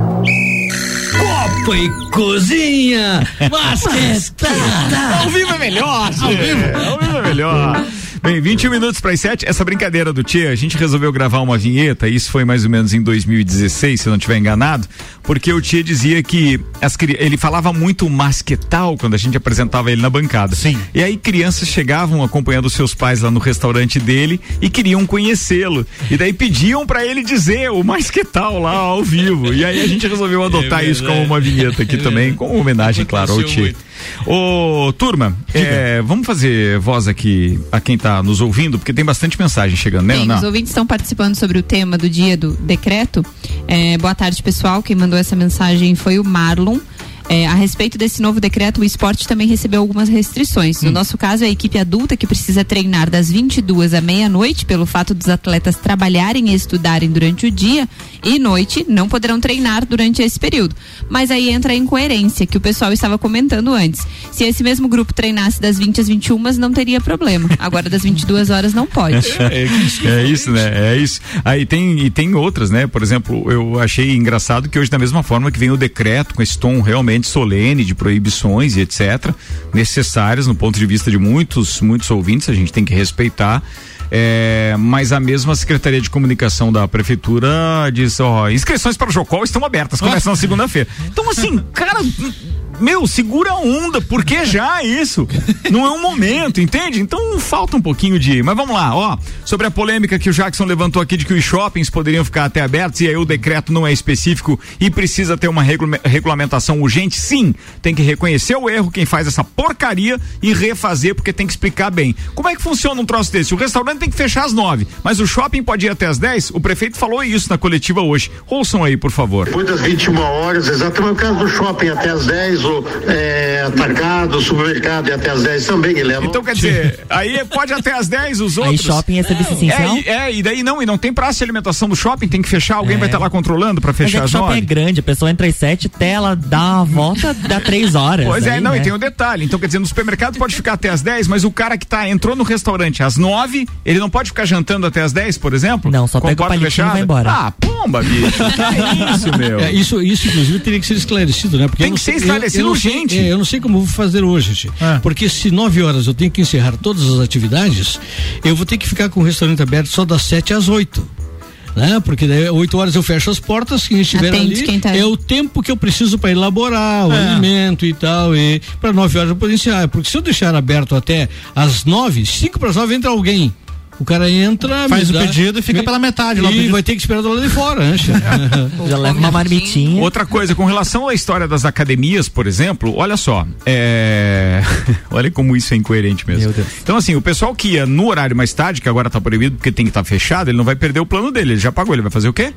Copa e cozinha, basquetada. Ao vivo é melhor, Ao vivo. Ao vivo é melhor. Bem, 21 minutos para as 7. Essa brincadeira do Tia, a gente resolveu gravar uma vinheta, isso foi mais ou menos em 2016, se eu não estiver enganado, porque o Tia dizia que as, ele falava muito masquetal quando a gente apresentava ele na bancada. Sim. E aí crianças chegavam acompanhando seus pais lá no restaurante dele e queriam conhecê-lo. E daí pediam para ele dizer o masquetal lá ao vivo. E aí a gente resolveu adotar isso como uma vinheta aqui também, com homenagem, claro, ao Tia. Ô, turma, é, vamos fazer voz aqui a quem tá nos ouvindo, porque tem bastante mensagem chegando, né, Sim, Ana? os ouvintes estão participando sobre o tema do dia do decreto. É, boa tarde, pessoal. Quem mandou essa mensagem foi o Marlon. É, a respeito desse novo decreto, o esporte também recebeu algumas restrições. Hum. No nosso caso, é a equipe adulta que precisa treinar das 22 à meia-noite, pelo fato dos atletas trabalharem e estudarem durante o dia e noite, não poderão treinar durante esse período. Mas aí entra a incoerência que o pessoal estava comentando antes. Se esse mesmo grupo treinasse das 20 às 21, não teria problema. Agora, das 22 horas, não pode. É, isso, é isso, né? É isso. Aí tem, e tem outras, né? Por exemplo, eu achei engraçado que hoje, da mesma forma que vem o decreto com esse tom realmente solene de proibições e etc., necessárias no ponto de vista de muitos, muitos ouvintes, a gente tem que respeitar. É, mas a mesma Secretaria de Comunicação da Prefeitura diz, ó, inscrições para o Jocol estão abertas, começam na segunda-feira. Então, assim, cara, meu, segura a onda, por que já isso? Não é um momento, entende? Então falta um pouquinho de. Mas vamos lá, ó. Sobre a polêmica que o Jackson levantou aqui de que os shoppings poderiam ficar até abertos e aí o decreto não é específico e precisa ter uma regula- regulamentação urgente, sim. Tem que reconhecer o erro, quem faz essa porcaria e refazer, porque tem que explicar bem. Como é que funciona um troço desse? O restaurante tem que fechar às nove, mas o shopping pode ir até às dez? O prefeito falou isso na coletiva hoje. Ouçam aí, por favor. Depois das 21 horas, exatamente o caso do shopping até as 10, o é, atacado, supermercado e até as 10 também, Guilherme. Então quer dizer, aí pode até às 10 os outros. shopping é serviço essencial? É, e- é, e daí não, e não tem praça de alimentação do shopping, tem que fechar, alguém vai estar lá controlando pra Mas é fechar que o as shopping é grande, a pessoa entra às sete, tela, dá uma volta, dá três horas. Pois é, aí, não, né? e tem o detalhe. Então, quer dizer, no supermercado pode ficar até às 10, mas o cara que tá, entrou no restaurante às 9, ele não pode ficar jantando até às 10, por exemplo? Não, só a pega o palitinho e vai fechada? embora. Ah, pomba, bicho. Que é isso, meu? É, isso, isso, inclusive, teria que ser esclarecido, né? Porque Tem que ser sei- esclarecido eu, eu não sei- urgente. é, eu não sei como vou fazer hoje, gente. Porque se nove horas eu tenho que encerrar todas as atividades, eu vou ter que ficar com o restaurante aberto só das sete às oito. Né? Porque daí, oito horas eu fecho as portas, quem estiver Atende ali quem tá- é o tempo que eu preciso para elaborar o É. alimento e tal, e para nove horas eu poder encerrar. Porque se eu deixar aberto até às nove, cinco para as nove entra alguém. O cara entra, Faz o dá- pedido e fica me- pela metade lá E vai ter que esperar do lado de fora, né? chefe? Já leva uma marmitinha. Outra coisa, com relação à história das academias, por exemplo, olha só, é... olha como isso é incoerente mesmo. Então, assim, o pessoal que ia no horário mais tarde, que agora tá proibido porque tem que estar fechado, ele não vai perder o plano dele, ele já pagou, ele vai fazer o quê?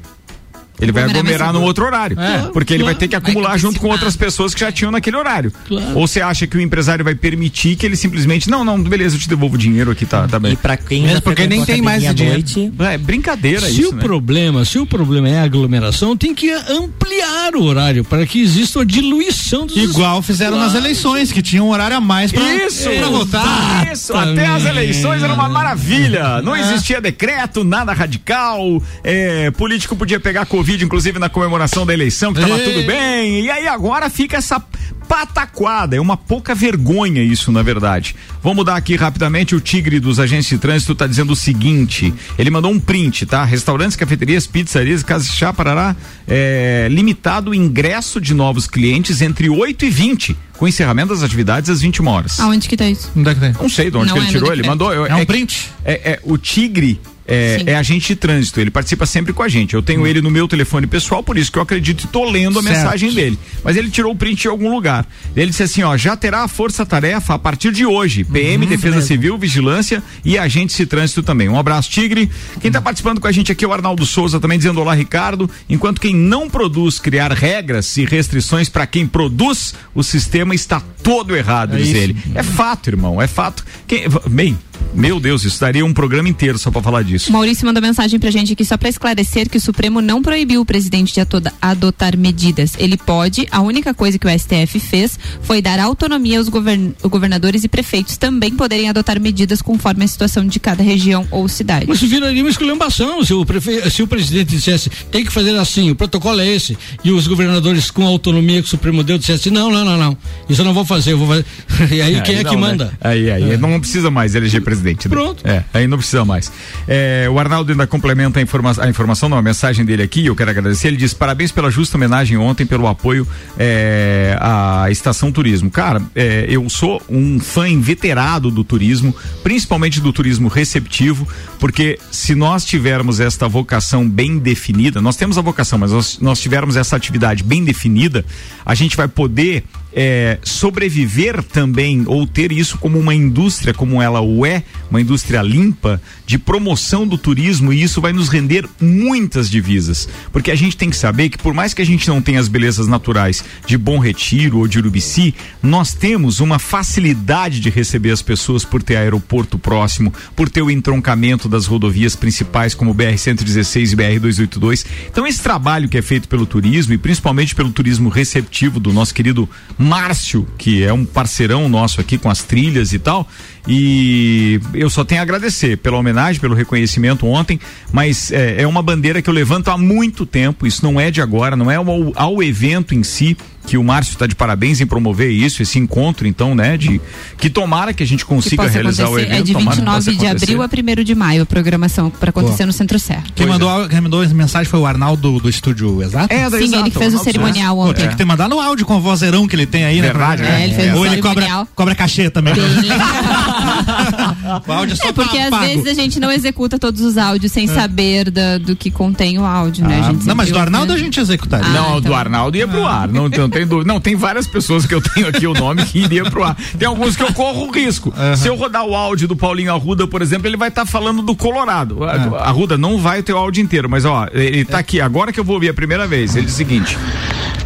Ele vai Aglomerar no outro horário. É, porque ele vai claro. ter que acumular junto com outras pessoas que já tinham naquele horário. Ou você acha que o empresário vai permitir que ele simplesmente, não, não, beleza, eu te devolvo o dinheiro aqui, tá, tá bem. E pra quem Mesmo porque nem tem mais dinheiro. É brincadeira se isso, o né? problema, se o problema é a aglomeração, tem que ampliar o horário para que exista uma diluição dos Igual fizeram nas eleições, que tinha um horário a mais pra, Isso, pra votar. Isso, até as eleições era uma maravilha. Não existia decreto, nada radical. é, político podia pegar Covid, inclusive na comemoração da eleição, que tava Ei. tudo bem. E aí agora fica essa pataquada. É uma pouca vergonha isso, na verdade. Vamos mudar aqui rapidamente. O Tigre dos agentes de trânsito tá dizendo o seguinte: ele mandou um print, tá? Restaurantes, cafeterias, pizzarias, casas de chá, parará. É, limitado o ingresso de novos clientes entre 8 e 20, com encerramento das atividades às 21 horas. Aonde que tá isso? Onde é que tem? Não sei de onde Não que ele é tirou, ele decreto. mandou. eu- É um print? É, é, o Tigre é, é agente de trânsito, ele participa sempre com a gente. Eu tenho ele no meu telefone pessoal, por isso que eu acredito e tô lendo a Certo. mensagem dele. Mas ele tirou o print de algum lugar. Ele disse assim: ó, já terá a força-tarefa a partir de hoje. PM, Defesa Civil, Vigilância e agentes de trânsito também. Um abraço, Tigre. Quem tá participando com a gente aqui é o Arnaldo Souza, também dizendo olá, Ricardo. Enquanto quem não produz criar regras e restrições para quem produz, o sistema está todo errado, É diz isso. ele. É fato, irmão, é fato. Quem, bem, meu Deus, isso daria um programa inteiro só para falar disso. Maurício mandou mensagem pra gente aqui só pra esclarecer que o Supremo não proibiu o presidente de adotar medidas. Ele pode, a única coisa que o STF fez foi dar autonomia aos govern- governadores e prefeitos também poderem adotar medidas conforme a situação de cada região ou cidade. Mas isso viraria uma esculhambação se o, prefe... se o presidente dissesse tem que fazer assim, o protocolo é esse, e os governadores com a autonomia que o Supremo deu dissessem não, não, não, não, isso eu não vou fazer, eu vou fazer. E aí quem é que né? manda? Aí, aí, não precisa mais eleger presidente. né? Pronto. É, aí não precisa mais. É, o Arnaldo ainda complementa a, informa a informação, não, a mensagem dele aqui, eu quero agradecer. Ele diz: parabéns pela justa homenagem ontem, pelo apoio é, à Estação Turismo. Cara, é, eu sou um fã inveterado do turismo, principalmente do turismo receptivo, porque se nós tivermos esta vocação bem definida, nós temos a vocação, mas nós, nós tivermos essa atividade bem definida, a gente vai poder é, sobreviver também ou ter isso como uma indústria como ela o é, uma indústria limpa de promoção do turismo e isso vai nos render muitas divisas, porque a gente tem que saber que por mais que a gente não tenha as belezas naturais de Bom Retiro ou de Urubici, nós temos uma facilidade de receber as pessoas por ter aeroporto próximo, por ter o entroncamento das rodovias principais como BR 116 e BR 282. Então esse trabalho que é feito pelo turismo e principalmente pelo turismo receptivo do nosso querido Márcio, que é um parceirão nosso aqui com as trilhas e tal. E eu só tenho a agradecer pela homenagem, pelo reconhecimento ontem, mas é, é uma bandeira que eu levanto há muito tempo. Isso não é de agora, não é ao, ao evento em si que o Márcio está de parabéns em promover isso, esse encontro, então, né? De que tomara que a gente consiga realizar o acontecer. evento. É de tomara que 29 possa de abril a 1 de maio a programação para acontecer Boa. no Centro Serra. Quem mandou, quem mandou essa mensagem foi o Arnaldo do estúdio Exato? É, da Sim, Exato, ele que fez o Arnaldo cerimonial Pô, ontem. Tem que ter mandado no áudio com o vozeirão que ele tem aí, Verdade, né? né? É, ele fez o Ou ele cobra, cobra cachê também. o áudio é só É porque às pago. vezes a gente não executa todos os áudios sem É. saber da- do que contém o áudio, né? A Ah, gente não, mas do Arnaldo a gente executaria. não, então. do Arnaldo ia pro ar. Não, não tem dúvida. Não, tem várias pessoas que eu tenho aqui o nome que iria pro ar. Tem alguns que eu corro o risco. Se eu rodar o áudio do Paulinho Arruda, por exemplo, ele vai estar falando do Colorado. A- Arruda não vai ter o áudio inteiro, mas ó, ele tá aqui. Agora que eu vou ouvir a primeira vez. Ele diz o seguinte.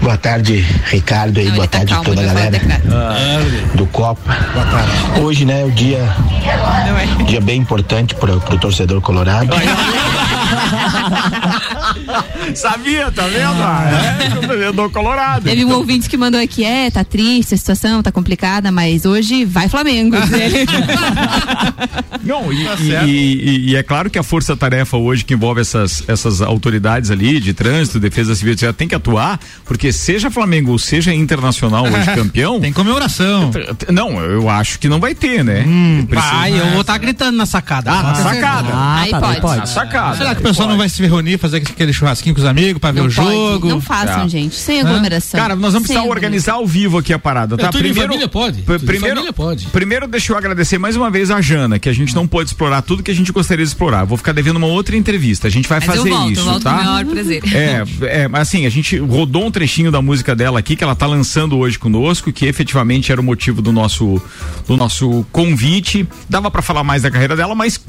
Boa tarde, Ricardo e boa tarde a toda a galera do Copa. Hoje, né, é o dia, dia bem importante pro, pro torcedor colorado. Sabia, tá vendo? Ah, é, torcedor colorado. Teve um ouvinte que mandou aqui, é, tá triste, a situação tá complicada, mas hoje vai Flamengo. Não, e, Tá e- e- e é claro que a força-tarefa hoje que envolve essas, essas autoridades ali de trânsito, defesa civil, já tem que atuar, porque seja Flamengo ou seja Internacional hoje campeão. Tem comemoração. Não, eu acho que não vai ter, né? Precisa- Vai, eu vou estar gritando na sacada. Ah, na Pode sacada. Ah, Aí tá, daí pode. Na sacada. Será que o pessoal não vai se reunir, fazer aquele churrasquinho com os amigos pra ver Não o pode, jogo? Não façam, Tá. gente, sem aglomeração. Cara, nós vamos Sem precisar organizar ao vivo aqui a parada, tá? É, tudo em família pode, primeiro, família pode. primeiro deixa eu agradecer mais uma vez a Jana, que a gente não pôde explorar tudo que a gente gostaria de explorar. Vou ficar devendo uma outra entrevista. A gente vai Mas fazer eu volto, isso, tá? com o maior prazer. É, é, mas assim, a gente rodou um trechinho da música dela aqui que ela tá lançando hoje conosco, que efetivamente era o motivo do nosso do nosso convite. Dava pra falar mais da carreira dela, mas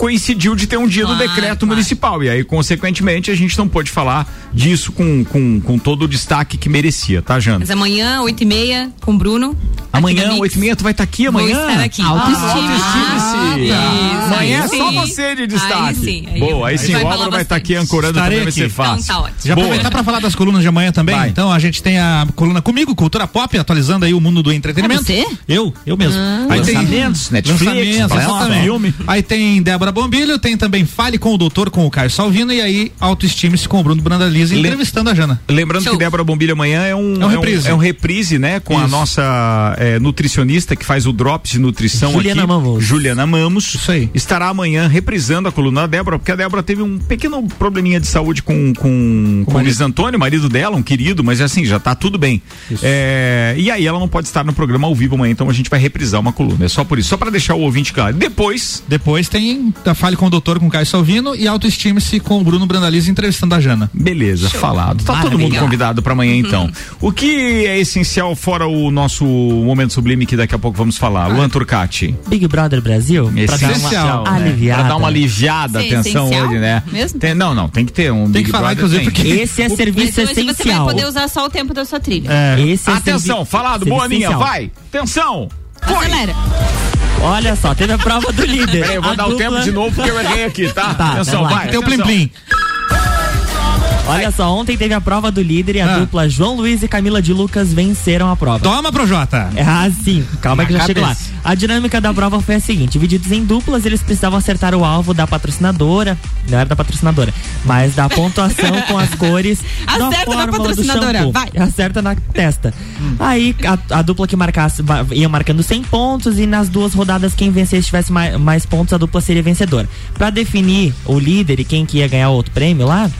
coincidiu de ter um dia do decreto municipal. E aí, consequentemente, a gente não pôde falar disso com, com, com todo o destaque que merecia, tá, Jana? Mas amanhã, 8 e meia, com o Bruno. Amanhã, 8 e meia, tu vai estar aqui amanhã? Vou estar aqui. Autoestime-se. Ah, amanhã é aí só você de destaque. Aí sim, aí Boa, aí sim, vai o Álvaro vai estar aqui bastante. ancorando Estarei também, vai ser aqui. fácil. Então tá ótimo. Já Boa. aproveitar para falar das colunas de amanhã também. Vai. Então a gente tem a coluna comigo, Cultura Pop, atualizando aí o mundo do entretenimento. É você? Eu, eu mesmo. Ah. Lançamentos, Netflix, lançamentos, exatamente. filme. Aí tem Débora Bombilho, tem também Fale com o Doutor com o Caio Salvino e aí Autoestime-se com o Bruno Brandalize entrevistando a Jana. Lembrando Show. que Débora Bombilha amanhã é um, É um reprise. é um reprise, né? Com a Isso. nossa é, nutricionista que faz o Drops de Nutrição Juliana aqui. Mamos. Juliana Mamos. Isso aí. Estará amanhã reprisando a coluna da Débora, porque a Débora teve um pequeno probleminha de saúde com, com, com o Luiz Antônio, marido dela, um querido, mas assim, já tá tudo bem. É, e aí ela não pode estar no programa ao vivo amanhã, então a gente vai reprisar uma coluna. É só por isso, só para deixar o ouvinte claro. Depois, Depois tem a Fale com o Doutor com o Caio Salvino e Autoestime-se com o Bruno Brandalize entrevistando a Jana. Beleza, falado. Tá todo mundo Maravilha. convidado para amanhã então. O que é essencial fora o nosso momento sublime que daqui a pouco vamos falar? Luan Turcati. Big Brother Brasil, pra dar Essencial, uma né? aliviada. Pra dar uma aliviada, Sim, atenção essencial hoje, né? mesmo? Tem- não, não, tem que ter um Tem Big que falar, Brother, inclusive, porque Esse é Mas serviço hoje você vai essencial. poder usar só o tempo da sua trilha. É. Esse é Atenção, servi- falado, serviço boa essencial. vai. Atenção. Acelera. Olha só, teve a prova do líder. Peraí, eu vou A dar o dupla- tempo de novo porque eu errei aqui, tá? Tá, atenção, vai. Tem o Plim atenção. Plim. Olha só, ontem teve a prova do líder e a Ah. dupla João Luiz e Camila de Lucas venceram a prova. Toma, Projota. É ah, sim, calma Na que já chego lá. A dinâmica da prova foi a seguinte: divididos em duplas, eles precisavam acertar o alvo da patrocinadora, não era da patrocinadora, mas da pontuação com as cores da Acerta na fórmula do patrocinadora, vai. Acerta na testa. Aí a, a dupla que marcasse ia marcando 100 pontos e nas duas rodadas quem vencesse tivesse mais, mais pontos, a dupla seria vencedora. Pra definir o líder e quem que ia ganhar outro prêmio lá,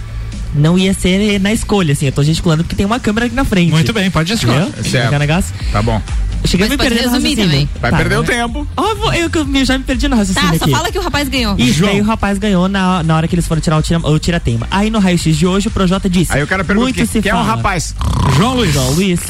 não ia ser na escolha, assim. Eu tô gesticulando porque tem uma câmera aqui na frente. Muito bem, pode gesticular. Entendeu? Certo. Quer negócio? Tá bom. Eu cheguei Mas a me perder no raciocínio. Vai Tá, perder o né? tempo. Ó, eu, eu já me perdi no raciocínio Tá, só aqui. fala que o rapaz ganhou. Isso, João. aí o rapaz ganhou na, na hora que eles foram tirar o tira- o tira-teima. Aí no raio-x de hoje o Projota disse. Aí o cara pergunta muito quem, se quem é o rapaz. João Luiz. João Luiz.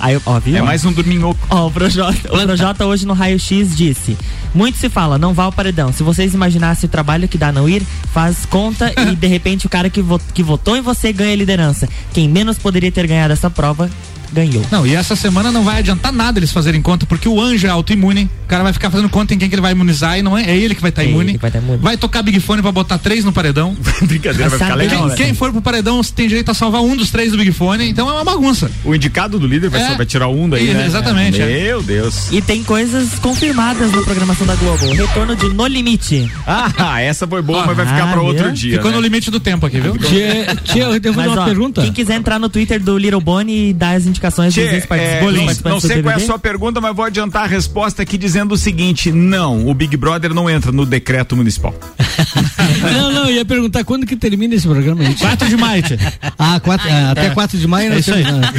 Aí, ó, viu? É mais um dorminhoco. Ó, o Projota, o Projota hoje no raio-x disse: Muito se fala, não vá ao paredão. Se vocês imaginassem o trabalho que dá não ir, faz conta e de repente o cara que, vo- que votou em você ganha a liderança. Quem menos poderia ter ganhado essa prova, ganhou. Não, e essa semana não vai adiantar nada eles fazerem conta, porque o anjo é autoimune, o cara vai ficar fazendo conta em quem que ele vai imunizar e não é, é ele que vai estar É ele imune. vai tá imune. Vai tocar Big Fone pra botar três no paredão. Brincadeira, vai ficar legal. não, né? Quem, quem for pro paredão tem direito a salvar um dos três do Big Fone, então é uma bagunça. O indicado do líder vai, É. só- vai tirar um daí, Isso, né? exatamente, é. Meu Deus. E tem coisas confirmadas na programação da Globo. O retorno de No Limite. Ah, essa foi boa, mas vai ficar Ah, pra outro dia. Ficou né? no limite do tempo aqui, viu? Tia, tia, eu devo Mas, uma ó, pergunta. Quem quiser entrar no Twitter do Little Bonnie e dar as indicações Tchê, dos ex-participantes é, não, participantes não sei qual é a sua pergunta, mas vou adiantar a resposta aqui dizendo o seguinte: não, o Big Brother não entra no decreto municipal. Não, não, eu ia perguntar quando que termina esse programa, gente. 4 de maio. tia. Ah, quatro, ah, até 4 de maio É nós isso aí. temos.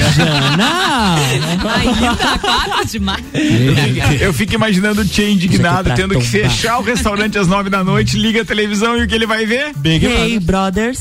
Ainda quatro demais. Eu fico imaginando o Tchê indignado, tendo que fechar o restaurante às nove da noite, liga a televisão e o que ele vai ver? Big Hey, Brother. Brothers.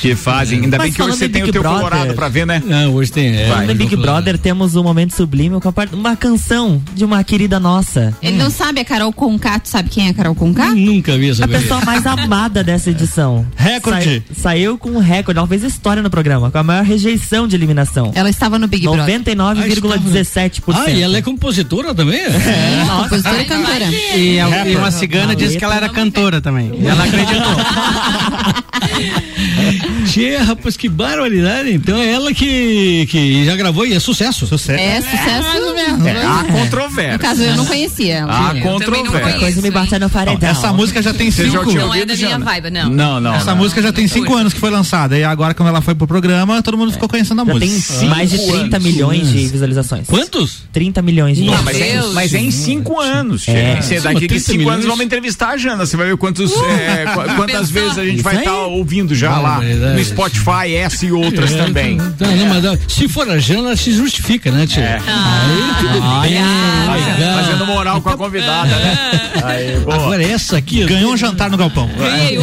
Que fazem. Ainda Mas bem que hoje você em tem o Big teu Brother- colorado pra ver, né? Não, hoje tem. É, No Big Brother temos um momento sublime com uma canção de uma querida nossa. Ele não sabe a Carol Conká, tu sabe quem é a Carol Conká? Nunca vi essa A pessoa mais amada dessa edição. Recorde. Sai- saiu com um recorde. Ela fez história no programa, com a maior rejeição de eliminação. Ela estava no Big Brother. 99,17%. Ah, e ela é compositora também? É, nossa. Compositora e cantora. E, a- e uma cigana disse que ela era cantora também. E ela acreditou. Tchê, rapaz, que barbaridade. Então é ela que, que já gravou e é sucesso. Sucesso. É sucesso mesmo. É, há No controvérsia. caso, eu não conhecia ela. Há controvérsia. Coisa me bate no paredão. Essa música já tem cinco. tinha Não é da minha Jana? vibe, não. Não, não. Essa não. música já tem cinco anos que foi lançada. E agora, quando ela foi pro programa, todo mundo ficou conhecendo a Já tem música. mais de 30 anos. milhões de visualizações. Quantos? 30 milhões de Não, visualizações. mas, é, mas é em cinco anos. É. Tchê. Você daqui 30 cinco anos vamos entrevistar a Jana. Você vai ver quantos, é, qu- quantas vezes a gente vai estar ouvindo já lá. No Spotify, essa e outras também. Tá, não, mas não, se for a Jana, se justifica, né, Tchê? É. Aí tudo bem. legal. Fazendo moral com a convidada, né? Aí, boa. Agora essa aqui. Ganhou um jantar no galpão. Ganhei o.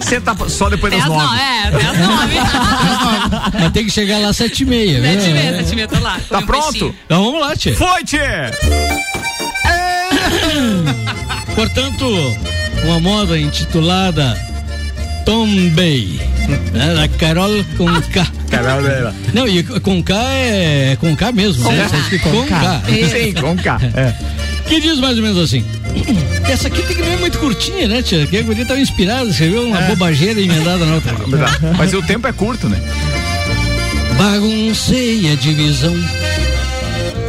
Você tá só depois das as nove. nove. É, até as nove. Mas tem que chegar lá às sete e meia. Sete e né? meia, sete e meia, tô lá. Tá um pronto? peixinho. Então vamos lá, Tchê. Foi, Tchê! Portanto, uma moda intitulada Tombay, né, da Carol com K. Carol dela. Não, e com K é com K mesmo, Com né? K. Com com K. K. Sim, com K. É. Que diz mais ou menos assim. Essa aqui tem que é muito curtinha, né, tia? Que a guria tava inspirada, escreveu uma bobageira emendada na outra. Mas o tempo é curto, né? Baguncei a divisão,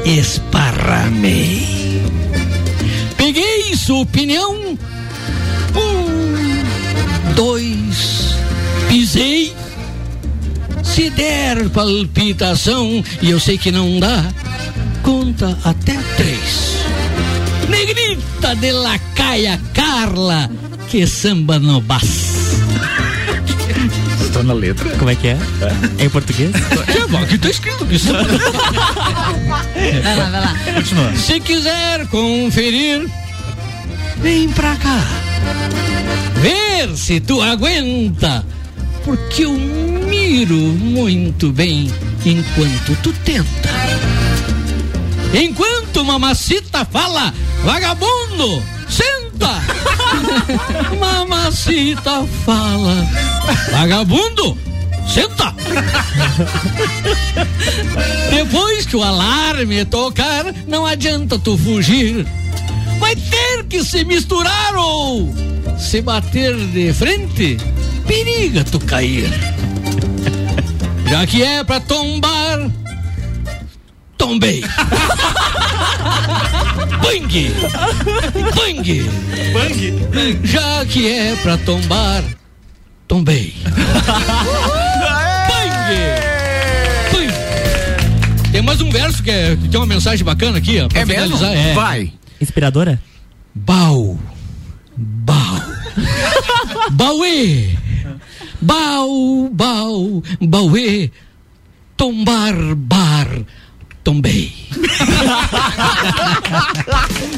esparramei. Peguei sua opinião, um, dois, pisei. Se der palpitação, e eu sei que não dá, conta até três. Negrita de la caia Carla, que samba no bas. Estou na letra. Como é que é? É em português? Aqui tá escrito que samba. Vai lá, vai lá. Continua. Se quiser conferir, vem pra cá. Ver se tu aguenta. Porque eu miro muito bem enquanto tu tenta. Enquanto mamacita fala, vagabundo, senta. mamacita fala, vagabundo, senta. Depois que o alarme tocar, não adianta tu fugir. Vai ter que se misturar ou se bater de frente, periga tu cair. Já que é pra tombar, tombei. Bang! Bang! Bang! Já que é pra tombar, tombei. Bang! Bang! Tem mais um verso que, é, que tem uma mensagem bacana aqui, ó. Pra É mesmo? finalizar. É. Vai. Inspiradora? Bau. Bau. Bauê. Bau, bau, bauê. Tombar, bar. Tombei.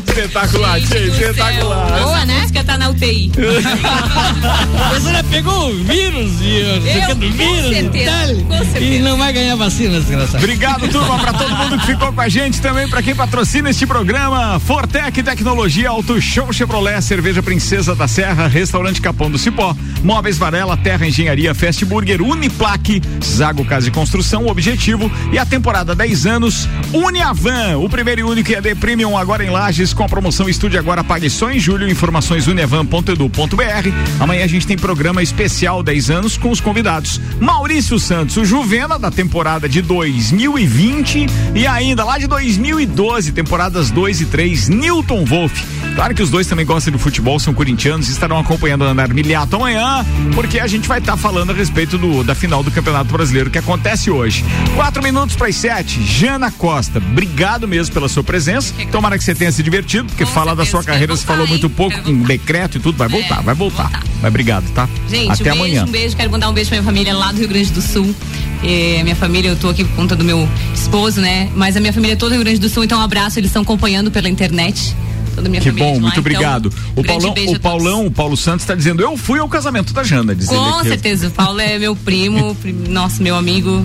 espetacular, tia, espetacular. Boa, né? música tá na UTI. Você já pegou o vírus e Eu, pegando com vírus e certeza, tal, certeza. e não vai ganhar vacina, desgraçado. Obrigado, turma, pra todo mundo que ficou com a gente, também pra quem patrocina este programa. Fortec Tecnologia, Auto Show Chevrolet, Cerveja Princesa da Serra, Restaurante Capão do Cipó, Móveis Varela, Terra Engenharia, Fast Burger, Uniplaque, Zago Casa de Construção, Objetivo e a temporada 10 anos, Uniavan, o primeiro e único ED Premium agora em Lages com a promoção Estúdio Agora Pague só em julho, informações uniavan.edu.br. Amanhã a gente tem programa especial 10 anos com os convidados Maurício Santos, o Juvena da temporada de 2020 e ainda lá de 2012, temporadas 2 e 3, Newton Wolf. Claro que os dois também gostam de futebol, são corintianos estarão acompanhando o Andar Miliato amanhã, porque a gente vai estar falando a respeito do, da final do Campeonato Brasileiro que acontece hoje. Quatro minutos para as sete, Jana Costa, obrigado mesmo pela sua presença. Tomara que você tenha se divertido, porque falar da sua carreira você falou muito pouco com decreto e tudo, vai voltar, vai voltar. Mas obrigado, tá? Gente, Até um beijo, amanhã. um beijo. Quero mandar um beijo pra minha família lá do Rio Grande do Sul. Eh, minha família, eu tô aqui por conta do meu esposo, né? Mas a minha família é toda do Rio Grande do Sul, então um abraço. Eles estão acompanhando pela internet. Que bom, de lá, muito então, obrigado. o grande Paulão, o. Paulão, o Paulo Santos está dizendo, eu fui ao casamento da Jana, Com certeza, o Paulo é meu primo, prim- nossa, meu amigo.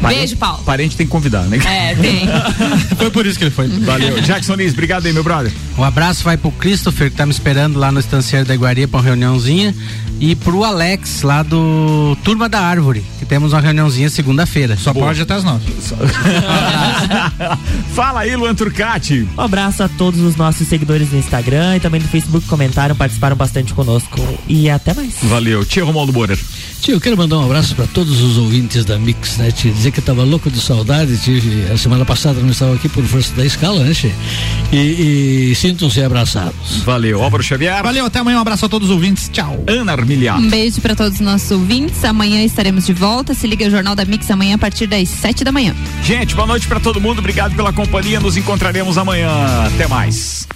Parente- Beijo, Paulo. Parente tem que convidar, né? É, tem. Foi por isso que ele foi. Valeu. Jackson Liz, obrigado aí, meu brother. Um abraço vai pro Christopher, que tá me esperando lá no estanciário da Iguaria pra uma reuniãozinha. E pro Alex, lá do Turma da Árvore, que temos uma reuniãozinha segunda-feira. Só pode até as nove. Fala aí, Luan Turcati. Um abraço a todos os nossos seguidores no Instagram e também no Facebook que comentaram, participaram bastante conosco. E até mais. Valeu. Tia Romualdo Borer. Tio, eu quero mandar um abraço para todos os ouvintes da Mix, né? Te dizer que eu tava louco de saudade, tive, a semana passada não estava aqui por força da escala, né? E, e sintam-se abraçados. Valeu, Álvaro Xavier. Valeu, até amanhã, um abraço a todos os ouvintes, tchau. Ana Armiliato. Um beijo para todos os nossos ouvintes. Amanhã estaremos de volta. Se liga o Jornal da Mix amanhã a partir das sete da manhã. Gente, boa noite pra todo mundo. Obrigado pela companhia. Nos encontraremos amanhã. Até mais.